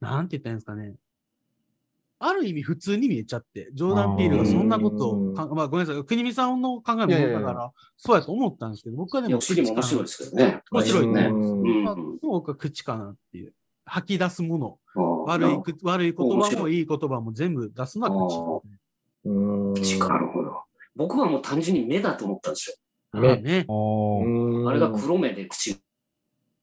なんて言ったらいいんですかね。ある意味普通に見えちゃって、ジョーダン・ピールがそんなことをか、まあごめんなさい、国見さんの考えもだから、そうやと思ったんですけど、僕はでもいやお尻も面白いですけどね。面白いね。まあ僕は口かなっていう。吐き出すもの。うん悪いく、悪い言葉もいい言葉も全部出すのは口。なるほど。僕はもう単純に目だと思ったんですよ。ねああね。あれが黒目で口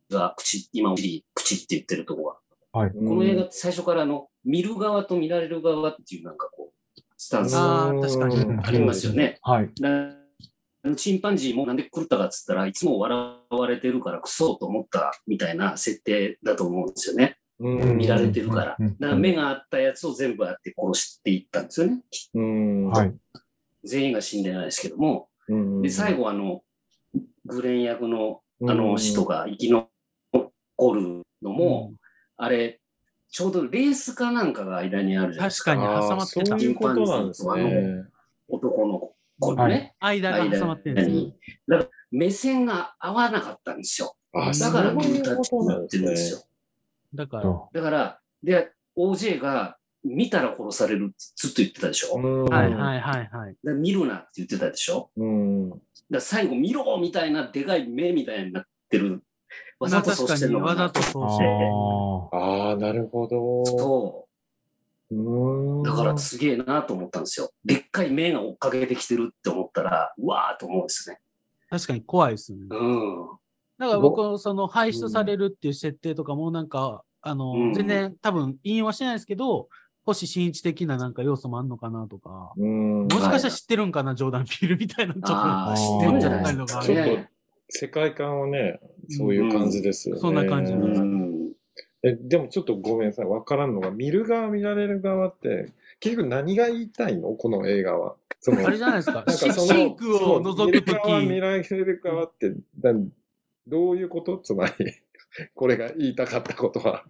が、口、今お尻、口って言ってるとこはい。が。この映画最初からあの、見る側と見られる側っていうなんかこう、スタンスああ、確かに。うんありますよね。はい。なチンパンジーもなんで狂ったかっつったらいつも笑われてるからクソと思ったみたいな設定だと思うんですよね。うん見られてるから。だから目があったやつを全部あって殺していったんですよね。うん。はい。全員が死んでないですけども。うんで、最後あの、グレン役のあの人が生き残るのも、あれ、ちょうどレースかなんかが間にあるじゃないですか。確かに挟まってたそういうことなんですね。男の子のね、間が挟まってるんですよ。に。だから目線が合わなかったんですよ。あだからそういうグータッチになってるんですよ。だから、とだから、で、OJ が見たら殺されるってずっと言ってたでしょ。はいはいはいはい。ら見るなって言ってたでしょ。うん。だ最後見ろみたいなでかい目みたいになってる。わざとそうしてるのかなまあ確かにわざとそうあしてーああ、なるほど。そうう。ん。だからすげえなと思ったんですよ。でっかい目が追っかけてきてるって思ったら、うわーと思うんですね。確かに怖いですよね。うん。だから僕、その排出されるっていう設定とかもなんか、あの、うん全然多分引用はしてないですけど、星新一的ななんか要素もあんのかなとか、うん。もしかしたら知ってるんかな、ジョーダン・ピールみたいな、ちょっと。知ってるんじゃないですちょかっとね。世界観はね、そういう感じですよね。そんな感じうなんですん。え、でもちょっとごめんなさい。わからんのが、見る側、見られる側って、結局何が言いたいの？この映画は。そのあれじゃないですか。なんかシそのシンクを覗くと見る側、見き。られる側って、だどういうこと？つまり、これが言いたかったことは。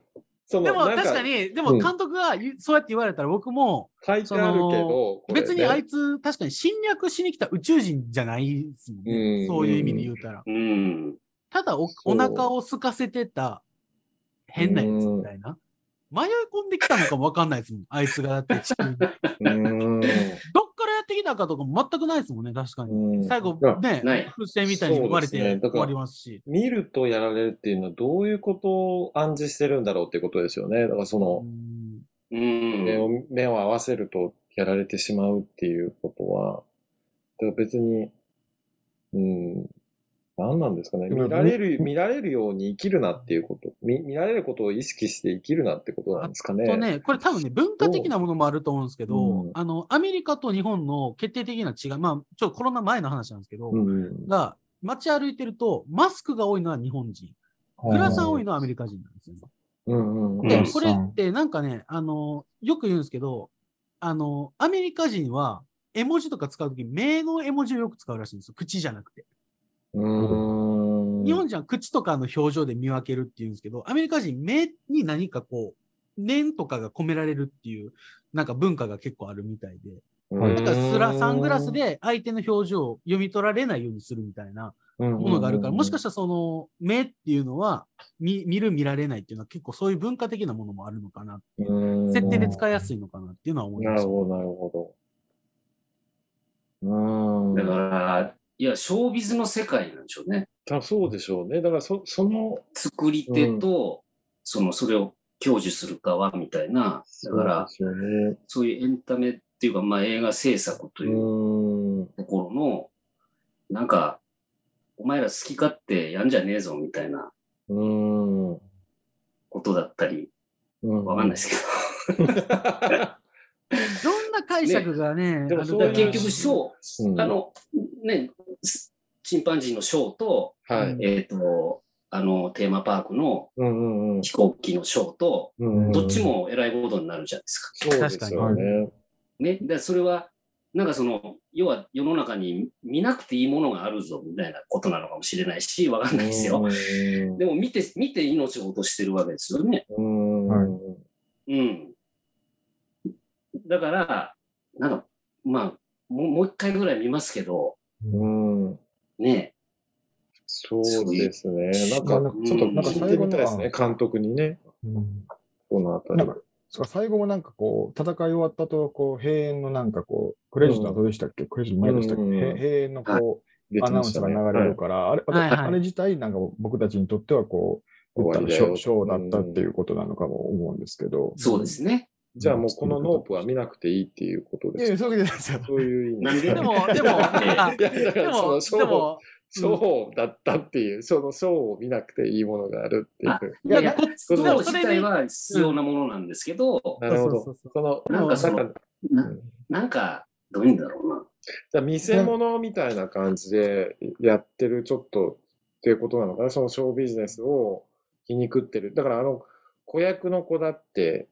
そのでも確かに、でうんも監督がそうやって言われたら僕も、書いてあるけど、別にあいつ確かに侵略しに来た宇宙人じゃないですもんね。うんそういう意味で言うたら。うん。ただお、お腹を空かせてた変なやつみたいな。迷い込んできたのかもわかんないですもん。あいつがだって地球に。どっかうん。らやってきたかとかも全くないですもんね、確かに。うん最後あね風船みたいに生まれて終わりますし。見るとやられるっていうのはどういうことを暗示してるんだろうっていうことですよね。だからその、うんうん。目を目を合わせるとやられてしまうっていうことは、だから別に、うん、何なんですかね。見られる、見られるように生きるなっていうこと。見見られることを意識して生きるなってことなんですかね。とね、これ多分ね、文化的なものもあると思うんですけど、うんあの、アメリカと日本の決定的な違い、まあ、ちょっとコロナ前の話なんですけど、うん。が、街歩いてると、マスクが多いのは日本人、グラサン多いのはアメリカ人なんですよね。うんうん。で、うんこれってなんかね、あの、よく言うんですけど、あの、アメリカ人は、絵文字とか使うとき、目の絵文字をよく使うらしいんですよ。口じゃなくて。うん。日本人は口とかの表情で見分けるっていうんですけど、アメリカ人、目に何かこう、念とかが込められるっていう、なんか文化が結構あるみたいで。うん、だからスラ、サングラスで相手の表情を読み取られないようにするみたいなもものがあるから、もしかししたらその、目っていうのは、見、見る見られないっていうのは結構そういう文化的なものもあるのかな。たら設定で使いやすいのかなっていうのは思いました。なるほど、なるほど。うん。だから、いや、ショービズの世界なんでしょうね。あそうでしょうね。だからそ、その、作り手と、その、それを享受する側みたいな。だから、そうね。そういうエンタメっていうか、まあ映画制作といううん。ところの、なんか、お前ら好き勝手やんじゃねえぞみたいなうん。ことだったり、うんわかんないですけど。な解釈がね、でもあるそういうだから結局、ショー、うんあの、ね、チンパンジーのショーと、はい。えっ、と、あの、テーマパークの飛行機のショーと、うんうん。どっちもえらいことになるじゃないですか。そうですよね。ね。で、それは、なんかその、要は世の中に見なくていいものがあるぞ、みたいなことなのかもしれないし、わかんないですよ。うんでも見て、見て命を落としてるわけですよね。うんはいうん。だから、なんか、まあ、もうもう一回ぐらい見ますけど、うんね。そうですね。なんか、うんちょっとなんか聞いてみたいですね。監督にね。うんこのあたりなん。か、そう最後もなんかこう、戦い終わったと、こう、閉園のなんかこう、クレジットはどうでしたっけ、クレジット前でしたっけ、うんへ閉園のこう、アナウンスが流れるから、あれ、はいはいあれ自体なんか僕たちにとってはこう、ショーだったっていうことなのかも思うんですけど。そうですね。じゃあもうこのノープは見なくていいっていうことです。そういうわけじゃないですよ。そういう意味なんででも、でも、あ いや、だかでらそも、のショーを、でも、ショーだったっていう、そのショーを見なくていいものがあるっていう。いやいや、こそれ自体は必要なものなんですけど、なるほど。その、なんかそのなんかななんか、どういうんだろうな。じゃあ見せ物みたいな感じでやってるちょっとっていうことなのかな？そのショービジネスを皮肉ってる。だからあの子役の子だってうん。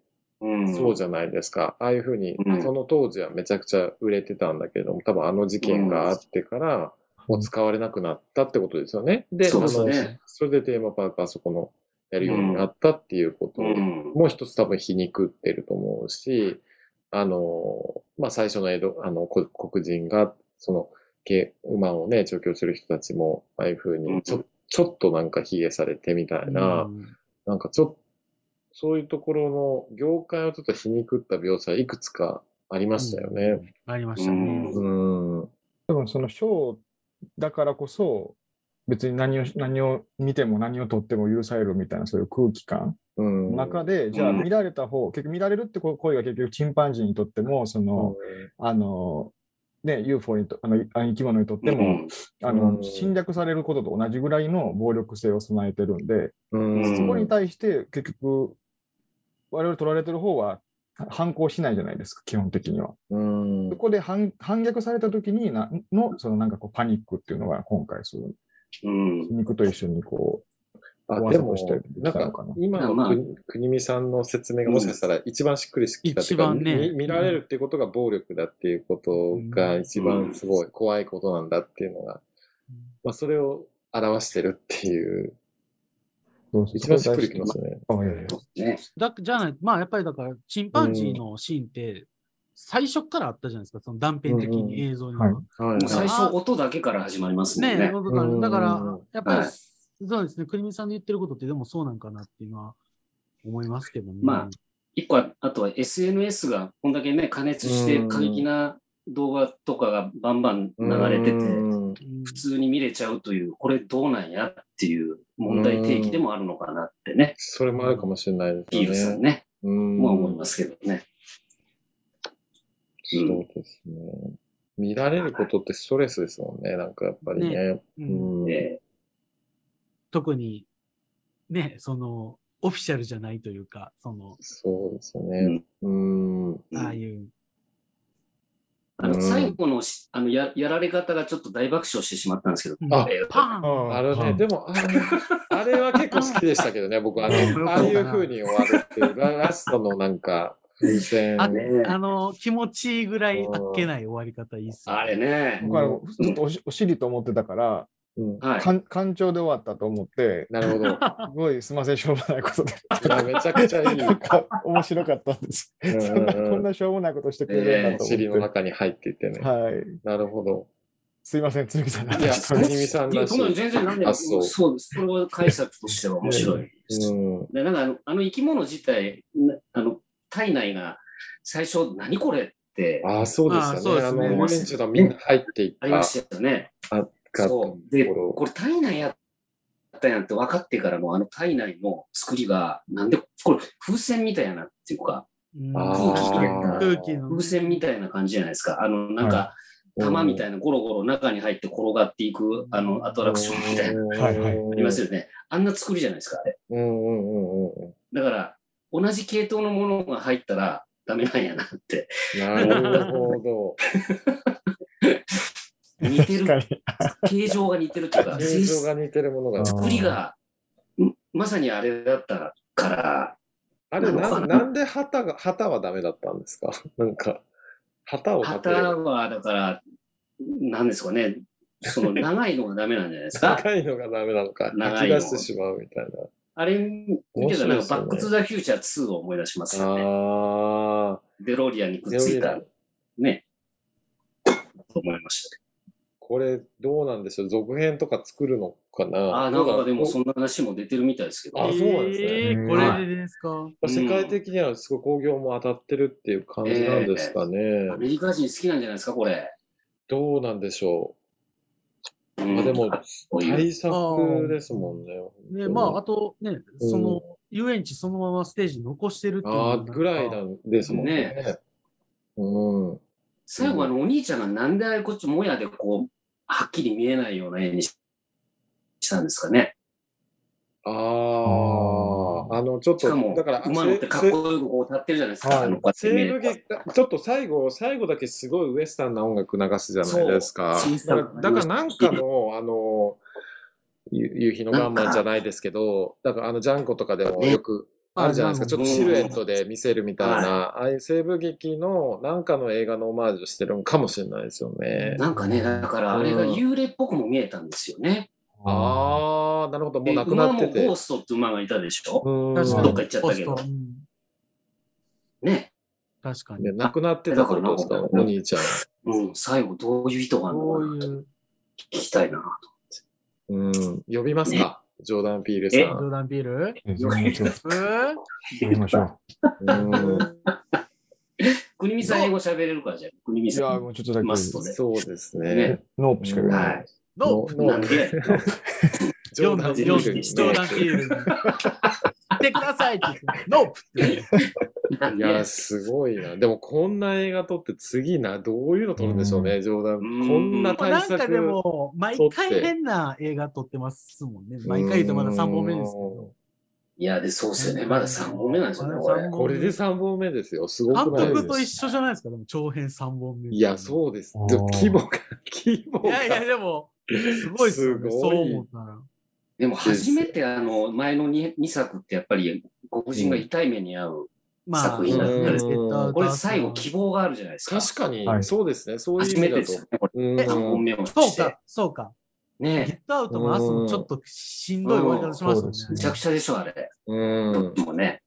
そうじゃないですか。ああいうふうに、うんその当時はめちゃくちゃ売れてたんだけれども、多分あの事件があってから、もう使われなくなったってことですよね。で、そうですね。それでテーマパークあそこのやるようになったっていうことうん。もう一つ多分皮肉ってると思うし、あの、まあ、最初の江戸、あの、こ黒人が、その、け馬をね、調教する人たちも、ああいう風に、ちょ、ちょっとなんか卑下されてみたいな、うんなんかちょっと、そういうところの業界をちょっと皮肉った描写いくつかありましたよね。ありましたね。うん。多分そのショーだからこそ、別に何を何を見ても何を撮っても許されるみたいなそういう空気感うん。の中で、じゃあうん見られた方、結局見られるって行為が結局チンパンジーにとっても、その、あの、ね、UFO にとあのあの生き物にとっても、うんあのうん侵略されることと同じぐらいの暴力性を備えてるんで、うん。うんそこに対して結局、我々取られてる方は反抗しないじゃないですか、基本的には。うんそ。こで反反逆された時になの、そのなんかこうパニックっていうのが今回、そのうん。皮肉と一緒にこあ、怖でもなんか今のまあ国国見さんの説明がもしかしたら一番しっくりしてきたっていうか、一番ね見見られるっていうことが暴力だっていうことが一番すごい怖いことなんだっていうのが、まあそれを表してるっていう一番しっくりきますね。あいやいや。ね。だじゃない、まあやっぱりだから、チンパンジーのシーンって、最初からあったじゃないですか、その断片的に映像には。最初音だけから始まりますもんね。ね。だから、やっぱり、はい。そうですね、国見さんの言ってることってでもそうなんかなっていうのは思いますけどね。まあ一個は、あとは SNS がこんだけね、加熱してうん。過激な動画とかがバンバン流れてて、普通に見れちゃうという、これどうなんやっていう問題提起でもあるのかなってね、それもあるかもしれないピールですよね。さんね、うんまあ思いますけどね。そうですね。見られることってストレスですもんね、なんかやっぱりね。うんうんえ特に、ね、その、オフィシャルじゃないというか、その、そうですよね。うん。ーああいう、あのうん。最後のしあのややられ方がちょっと大爆笑してしまったんですけど、あえーパーン。あのね、はいでも、あれあれは結構好きでしたけどね、僕、あの、ああいう風に終わるっていう、ララストのなんか、風船。あねあの、気持ちいいぐらいあっけない終わり方いいっすよあれね、僕はちょっとおしお尻と思ってたから、うんはい。かん感情で終わったと思って、なるほど。すごいすみません、しょうもないことで。めちゃくちゃいい。なんか面白かったんです。うんそんな、こんなしょうもないことしてくれるんだと思って。尻の中に入っていってね。はい。なるほど。すいません、つみさん。いや、国見さんいやらしい。全然なんであそうそうです。それは解釈としては面白いです。うん。でなんかあのあの生き物自体、なあの体内が最初、何これってああ、そうあですよね。あそうですねの、オレンジのみんな入っていった。ありましたよね。あかそう。で、とこれ体内やったんやって分かってからのあの体内の作りが、なんで、これ風船みたいやなっていうか、空気。風船みたいな感じじゃないですか。あの、なんか、うん玉みたいなゴロゴロ中に入って転がっていく、あの、アトラクションみたいな、はいはいありますよね。あんな作りじゃないですか、あれ。うんうんうんうんだから、同じ系統のものが入ったらダメなんやなって。うん。なるほど。似てる。形状が似てるっていうか、形状が似てるものが。作りがまさにあれだったから、あれな、なんで旗が、旗はダメだったんですか？なんか、旗を立て旗る。は、だから、なんですかね、その長いのがダメなんじゃないですか？高いのがダメなのか、長い出してしまうみたいな。あれ見てたら、なんか、バックトゥザフューチャー2を思い出しますよね。ああ、デロリアンにくっついたね。と思いましたね。これどうなんでしょう？続編とか作るのかな？ああ、なんかでもそんんな話も出てるみたいですけど。あそうなんですねえーこれでですか？世界的にはすごい興行も当たってるっていう感じなんですかね。アメリカ人好きなんじゃないですか、これ。どうなんでしょう？うんまあでも対策ですもんね。ね、まあ、あとね、その、遊園地そのままステージ残してるっていうのあぐらいなんですもんね。うん。最後、あの、お兄ちゃんがなんでこっちもやでこう、はっきり見えないような絵にししたんですかね。ああ、あの、ちょっと、しかもだから、、馬乗ってかっこよくこう立ってるじゃないですか。はいあの、西部劇、ちょっと最後、最後だけすごいウエスタンな音楽流すじゃないですか。そうだからだからなんかの、あの、ゆ夕日のガンマンじゃないですけど、だからあのジャンコとかでもよくあるじゃないですか、ちょっとシルエットで見せるみたいな、ああいう西部劇のなんかの映画のオマージュしてるのかもしれないですよね。なんかね、だからあれが幽霊っぽくも見えたんですよね。ああ、なるほど、もうでなくなってて馬もゴー。ストって馬がいたでしょ？うん確かに。どっか行っちゃったけどね。確かに。ね、なくなってたってことですか、お兄ちゃん。うん、最後どういう意図があるのこかなういう、聞きたいな。うん。呼びますか、ジョーダン・ピールさジん。ョーダン・ピール？え呼びましょう。え？ー呼びましょう。うん国見さん英語喋れるからじゃあ、国見いや、さん。もうちょっとだけ。そうですね。ねノープしか言わない。はい。ノーのなんで、ジョーダン・ピールジョーダンジョーダン・ピールに。ってくださいって言って、ノープ いや、すごいな。でも、こんな映画撮って次な、どういうの撮るんでしょうね、ジョーダン。うんこんなまあ対策。なんかでも、毎回変な映画撮ってますもんね。毎回言うとまだ3本目ですけど。いや、で、そうですよね。まだ3本目なんですよね、これ。これで3本目ですよ。すご監くない督と一緒じゃないですか、でも長編3本目。いや、そうです。規模が、規模が。いやいや、でも、すごいっすよね。すごいそう思ったら。でも初めてあの、前の 2, 2作ってやっぱり黒人が痛い目に遭う。まあ、作品だったりすゲットアウトこれ最後希望があるじゃないですか。確かに、はいそうですね。そういう初意味だとめてですよ。ね、こうんれ。3本目をしてそうか。、そうか。ゲッねトアウトもアスもちょっとしんどい終わり方しましたもんね。めちゃくちゃでしょ、あれ。うんもね。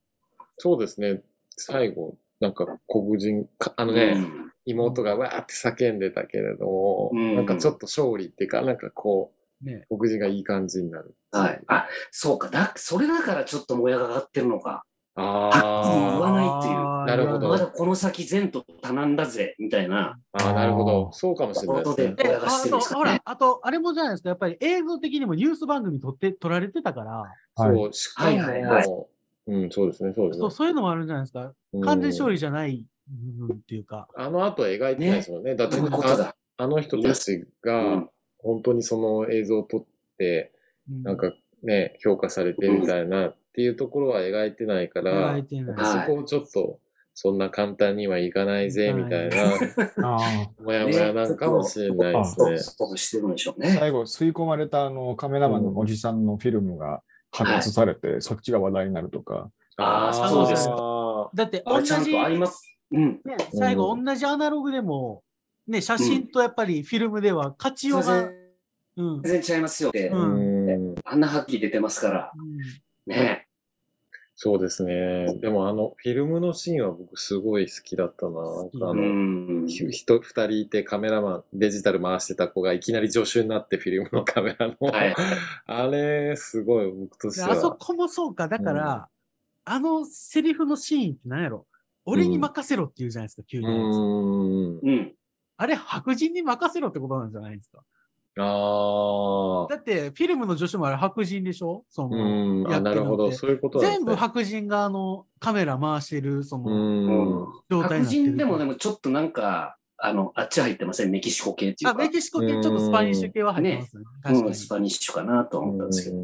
そうですね。最後、なんか黒人か、あのね、うん妹がわーって叫んでたけれども、うんなんかちょっと勝利っていうか、なんかこう、ね黒人がいい感じになる。はい。あ、そうか。だ、それだからちょっともやが上がってるのか。あはっきり言わあ。ないっていうなるほどまだこの先前途多難だぜ、みたいな。ああ、なるほど。そうかもしれないですねですかねほら、あと、あれもじゃないですか、やっぱり映像的にもニュース番組撮って、撮られてたから、はいそう、しかも、はいはいはいうん、そうですね、そうですねそう。そういうのもあるんじゃないですか。うん完全勝利じゃない部分っていうか。あの後描いてないですもんね。だってあ、だ。あの人たちうがん、本当にその映像を撮って、うん。なんかね、評価されてみたいなっていうところは描いてないから、描いてない。はいそこをちょっと、そんな簡単にはいかないぜ、みたいな、あもやもやなんかもしれないですね。最後、吸い込まれたあのカメラマンのおじさんのフィルムが発掘されて、そっちが話題になるとか。あーそうですあだって、同じ、あちゃんとあります。うん。ね、最後、同じアナログでも、ね、写真とやっぱりフィルムでは勝ちようが、うん。全然違いますよってーうんあんなはっきり出てますから。ね。そうですね。でもあの、フィルムのシーンは僕すごい好きだったな。あうの、人、二人いてカメラマン、デジタル回してた子がいきなり助手になってフィルムのカメラの。はいあれ、すごい僕としてであそは。こもそうか。だから、あのセリフのシーンって何やろ俺に任せろって言うじゃないですか、急うに。ん。うん。あれ、白人に任せろってことなんじゃないですか？ああ。だって、フィルムの助手もあれ白人でしょ？その、うん。あ、やってるのってなるほど。そういうこと。全部白人があの、カメラ回してる、その、状態になってる。人でもでもちょっとなんか、あの、あっち入ってません？メキシコ系っていうあ、か。メキシコ系ちょっとスパニッシュ系は入ってますね。確かうん、スパニッシュかなと思ったんですけど。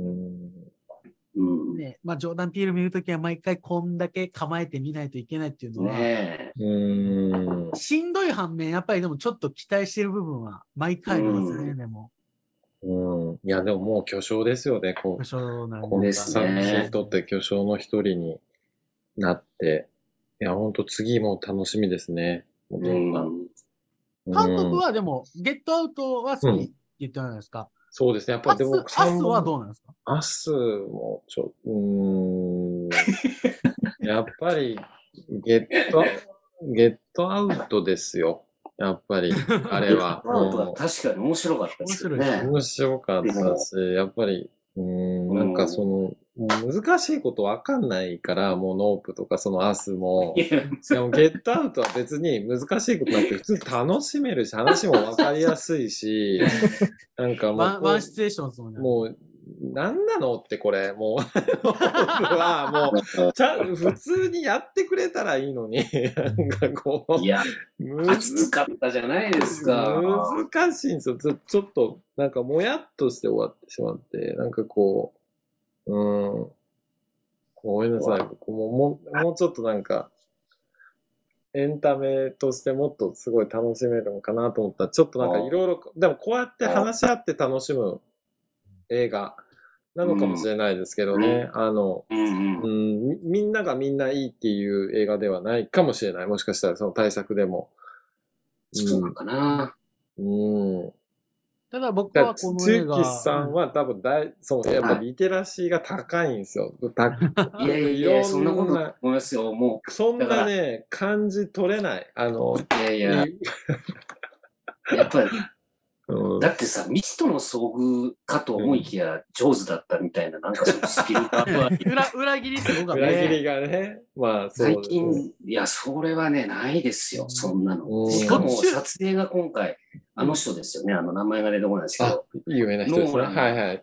うん。ね、まあ、ジョーダン・ピール見るときは毎回こんだけ構えてみないといけないっていうのは、ねうん。しんどい反面、やっぱりでもちょっと期待してる部分は毎回ありますね、うんでも。うん。うん。いや、でももう巨匠ですよね、こう。そうなんこのです作にとって巨匠の一人になって、いや、ほんと次も楽しみですね。どんな監督うんはでも、ゲットアウトは好きって言ってないですか、そうですね。やっぱりでも、アスはどうなんですか？アスもちょ、うーん。やっぱり、ゲット、ゲットアウトですよ。やっぱり、あれは。アウトは確かに面白かったですよね。面白かったし、やっぱり、うーん、なんかその、難しいことわかんないから、もうノープとかそのアスもい、や、でもゲットアウトは別に難しいことなくて、普通に楽しめるし、話もわかりやすいし、なんかもワンう、ワンシチュエーションですもんね。もう、なんなのってこれ、もう、は、もう、ちゃん、普通にやってくれたらいいのに、なんかこう、いや、む熱かったじゃないですか。難しいんですよ。ちょちょっと、なんかもやっとして終わってしまって、なんかこう、うーん、ごめんなさい。僕ももう、もうちょっとなんか、エンタメとしてもっとすごい楽しめるのかなと思ったら、ちょっとなんかいろいろ、でもこうやって話し合って楽しむ映画なのかもしれないですけどね。あの、うんうんう。ん、みみんながみんないいっていう映画ではないかもしれない。もしかしたらその対策でも。そうなのかな。うん。ただ僕だはこのつ映画。ゆきさんは多分大、そのやっぱリテラシーが高いんですよ。た いやいやいや、そんなことない思いますよ。もそんなね、感じ取れない。あの、う、いやいや、やっぱり、うんだってさ、未知との遭遇かと思いきや、上手だったみたいな、なんかそのスピルバーグは裏裏切りすごかった裏切ね。りがね、まあ最近、いや、それはね、ないですよ、そんなうの。んしかも、撮影が今回、あの人ですよね、あの名前が出てこないですけあど、、有名な人ですね。はいはい。やっ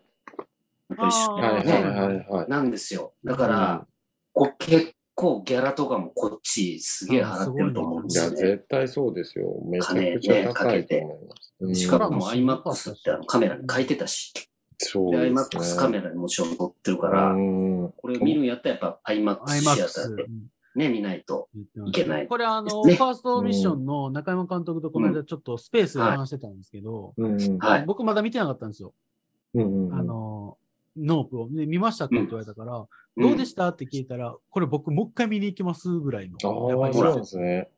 ぱりあーはいはいはいはい。なんですよ。だから、こう結構ギャラとかもこっちすげえ払ってると思うんでいや、すよね。絶対そうですよ。めちゃくちゃ高いと思います。うんしかも IMAX ってあのカメラに書いてたし、でそうですね。IMAX カメラにもちろん撮ってるから、うんこれを見るんやったらやっぱ IMAX シアターでね、見ないと。いけないこれあの、ねファーストミッションの中山監督とこの間ちょっとスペースで話してたんですけど、うんはい僕まだ見てなかったんですよ。うんうんあの、ノープを。で見ましたって言われたから、うんどうでした？って聞いたら、これ僕もう一回見に行きますぐらいの。ああ、やっぱりそうですね。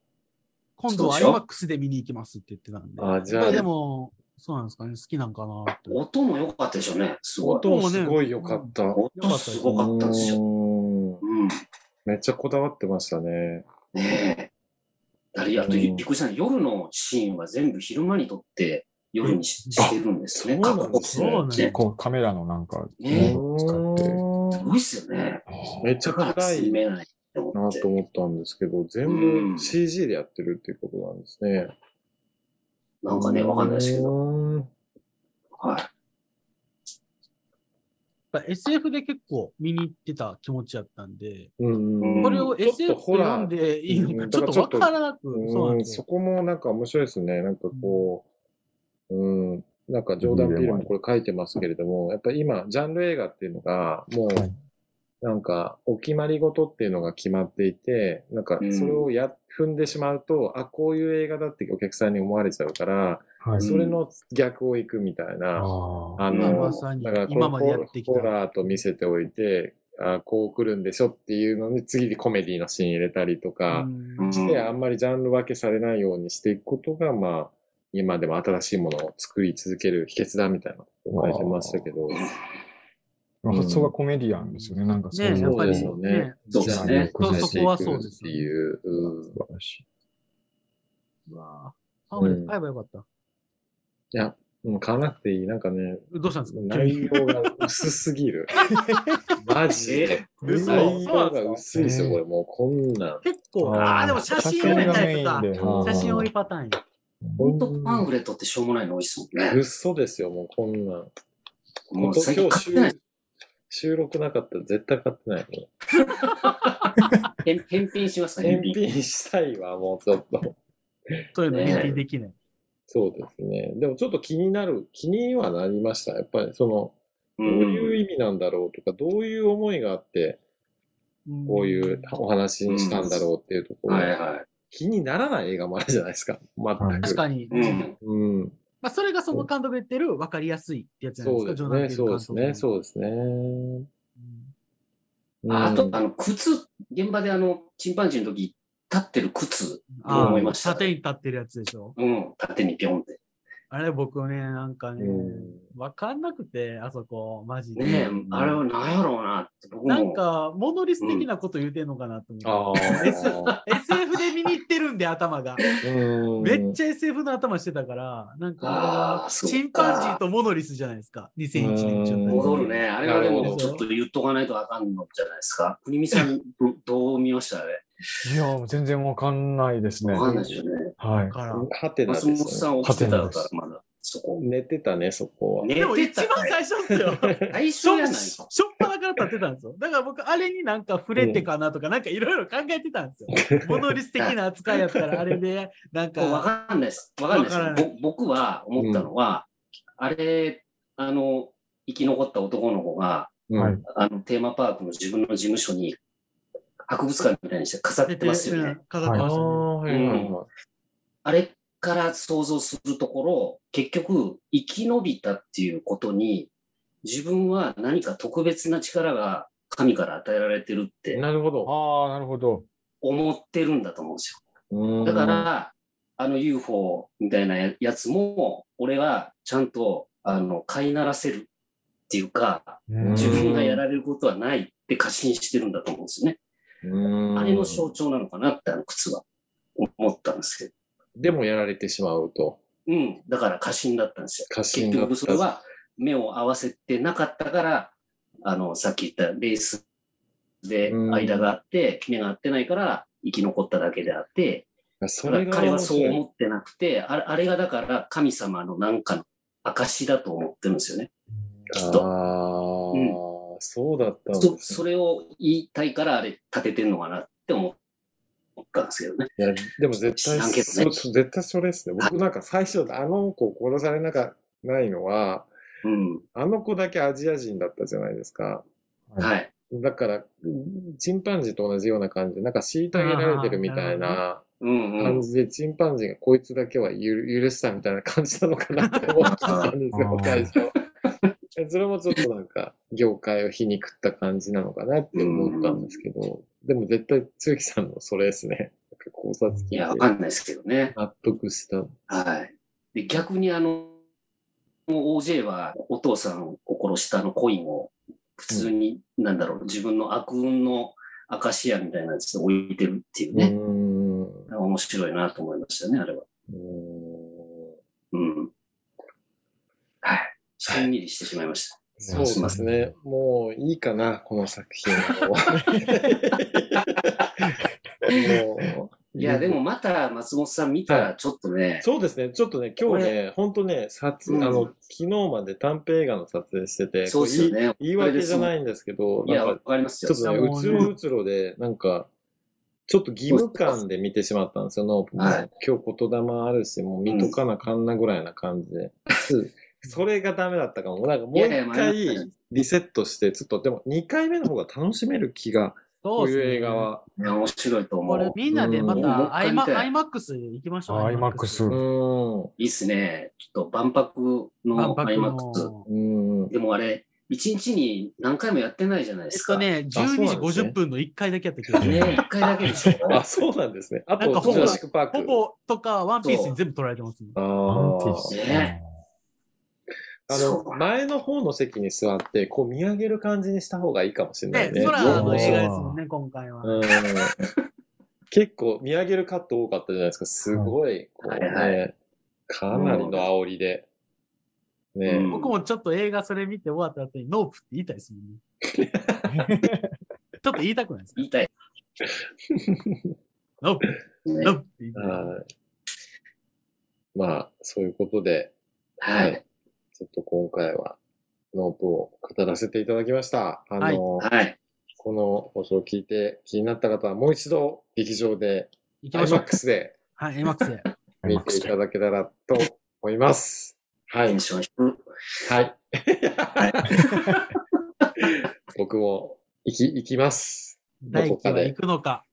今度は IMAX で見に行きますって言ってたんで。あじゃあでも、そうなんですかね。好きなんかな。音も良かったでしょうね、すごい。音もすごい良かった。音すごかったんですよ。うんうん。めっちゃこだわってましたね。ねえ。あれ、あと、うんびっくりしたのは夜のシーンは全部昼間に撮って夜にししてるんですね。そうなんですねカメラのなんか、使って。すごいっすよね。めっちゃだから暗いなと。思ったんですけど、全う部ん CG でやってるっていうことなんですね。なんかね、わかんないですけど。ど。はい。やっぱ SF で結構見に行ってた気持ちやったんで、うんうんこれを SF ホラーと読んでいいのうんか、ちょっとわからなく。そこもなんか面白いですね。なんかこう、うん、なんかジョーダン・ピールもこれ書いてますけれども、やっぱり今、ジャンル映画っていうのが、もうはい、なんか、お決まり事っていうのが決まっていて、なんか、それをや、踏んでしまうと、あ、こういう映画だってお客さんに思われちゃうから、はい。それの逆を行くみたいな、あの、だからこう今までやってきた。ホラーと見せておいて、あこう来るんでしょっていうのに次にコメディのシーン入れたりとかうん。して、あんまりジャンル分けされないようにしていくことが、まあ、今でも新しいものを作り続ける秘訣だみたいなことを書いてましたけど、あ。発想がコメディアンですよね。なんかそういうね、やっぱりそうですよねね、そうですねそこはそうですっていう、うん素晴らしい。うわぁ。パンフレット買えばよかった。いや、うん買わなくていい。なんかね、どうしたんですか？内容が薄すぎる。マジで。嘘内容が薄いですよ、これ。もうこんなん。結構、あーあでも写真多いタイプか写真がメインであ。ー写真多いパターンや。本当パンフレットってしょうもないの多いっすもんね。嘘ですよ、もうこんなん。もう最近今日買ってない収。収録なかったら絶対買ってない。も 返返品しますうか 返品。返品したいわ、もうちょっと。そういうのね返品できない。そうですね。でもちょっと気になる、気にはなりました。やっぱりその、うどういう意味なんだろうとか、どういう思いがあって、こういうお話にしたんだろうっていうところ、はいは気にならない映画もあるじゃないですか。全く。確かに。い。うん。うん。まあ、それがその監督が言ってる分かりやすいってやつじゃないですか、そうですね、そうですね、うそうですね。んあとう、んあの、靴、現場であの、チンパンジーの時、立ってる靴、あ思いました縦に立ってるやつでしょ？うん、縦にピョンって。あれ僕ね、なんかねう、分かんなくて、あそこ、マジで。ねえ、あれは何やろうなって、僕も。なんか、モノリス的なこと言うてんのかなとあ思って。SF で見に行ってるんで、頭が。うんめっちゃ SF の頭してたから、なんかチンパンジーとモノリスじゃないですか。2001年ちょっと。戻るね。あれはでも、ちょっと言っとかないとあかんのじゃないですか？国見さん、どどう見ました？あれ。いや、全然わかんないですね。わかんないですよね。はいだ。からはてなですよ松本さん起きてたから、まだ、そこ。寝てたね、そこは。寝でもてた一番最初っすよ。最初やないしょっぱなから立ってたんですよ。だから僕、あれになんか触れてかなとか、なんかいろいろ考えてたんですよ。モノリス的な扱いやったら、あれで、なんわか、かんないです。わかんないですぼ僕は思ったのは、あれ、あの、生き残った男の子が、うんはいあの、テーマパークの自分の事務所に、博物館みたいにして飾ってますよね。飾ってましたね。あれから想像するところ、結局、生き延びたっていうことに、自分は何か特別な力が神から与えられてるってなるほど。ああ、なるほど。思ってるんだと思うんですよ。うんだか、ら、あの UFO みたいなややつも、俺はちゃんと、あの、飼いならせるっていうか、うん自分がやられることはないって過信してるんだと思うんですよね。うんあれの象徴なのかなって、あの靴は思ったんですけど。でもやられてしまうと。うん。だから過信だったんですよ。過信結局それは目を合わせてなかったから、あの、さっき言ったレースでうん間があって、目が合ってないから生き残っただけであって、それ彼はそう思ってなくて、あれあれがだから神様のなんかの証だと思ってるんですよね。きっとああ、うそうだったんでそすそれを言いたいからあれ立ててんのかなって思ったんですけどね。いや、でも絶対、ねそう絶対それですね。僕なんか最初、あの子殺されなかないのは、うん。あの子だけアジア人だったじゃないですか。はい。だから、チンパンジーと同じような感じで、なんか虐げられてるみたいな。感じで、チンパンジーがこいつだけはゆ許したみたいな感じなのかなって思ってたんですよ最初。それもちょっとなんか、業界を皮肉った感じなのかなって思ったんですけど、でも絶対、つゆきさんのそれですね。考察聞いていや、わかんないですけどね。納得した。はい。で、逆にあの、OJ はお父さんを殺したあのコインを普通に、なんだろう、自分の悪運の証やみたいなやつで置いてるっていうね。ん。う面白いなと思いましたよね、あれは。うん。はい。しんみりしてしまいました。そうですね。もういいかな、この作品は。もういや、でもまた松本さん見たらちょっとね、そうですね。ちょっとね、今日ね、ほんとね、撮、うんあの、昨日まで短編映画の撮影してて、そうですよね言い訳じゃないんですけど、いや、わか、かりますよちょっ。とね、うつろうつろで、なんか、ちょっと義務感で見てしまったんですよ、ノープも。はい今日言霊あるし、もう見とかなかんなぐらいな感じで。それがダメだったかも。なんかもう一回リセットして、ちょっと、でも2回目の方が楽しめる気が、こういう映画。は。いや面白いと思これう。みんなでまうんたアイマもう一回見 IMAX 行きましょう。IMAX うーん。いいっすね。ちょっと万博の万博 IMAX。の。うん。でもあれ、1日に何回もやってないじゃないえっですか。とね、そうなん12時ですね50分の1回だけやったけど、ね、1回だけでしょ。あ、そうなんですね。あと、ジュラシックパーク。ほぼとかワンピースに全部取られてますね。あワンピーースねあの、前の方の席に座って、こう見上げる感じにした方がいいかもしれないね、ね。空よの映画ですもんね、今回は。うん。結構見上げるカット多かったじゃないですか。すごい、こうね、はいはかなりの煽りで。ね、うん僕もちょっと映画それ見て終わった後にノープって言いたいですもんね。ちょっと言いたくないですか？言いたい。ノープ、ねノープって言いたい。はい。まあ、そういうことで、はい。ちょっと今回は、ノープを語らせていただきました。あの、はい。この放送を聞いて気になった方はもう一度劇場で。IMAX ではい、IMAX で。見ていただけたらと思います。はい。はい。僕も行き、行きます。大輝は行くのか。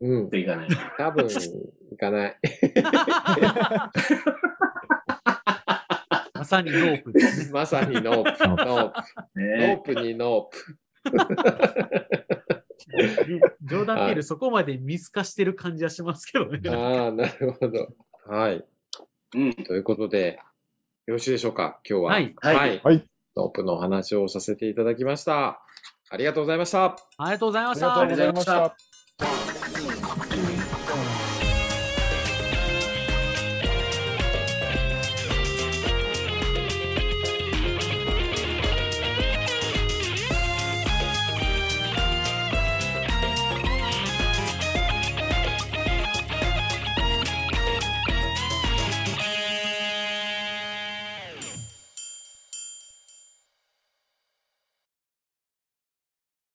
うん。といかない。多分、行かない。まさにノープですね。まさにノープ。ノープ。ノーねプにノープ。ジョーダン・ピール、そこまで見透かしてる感じはしますけどね。ああ、なるほど。はい。うん。ということで、よろしいでしょうか、今日は。はいはいはいノープのお話をさせていただきました。ありがとうございました。ありがとうございました。ありがとうございました。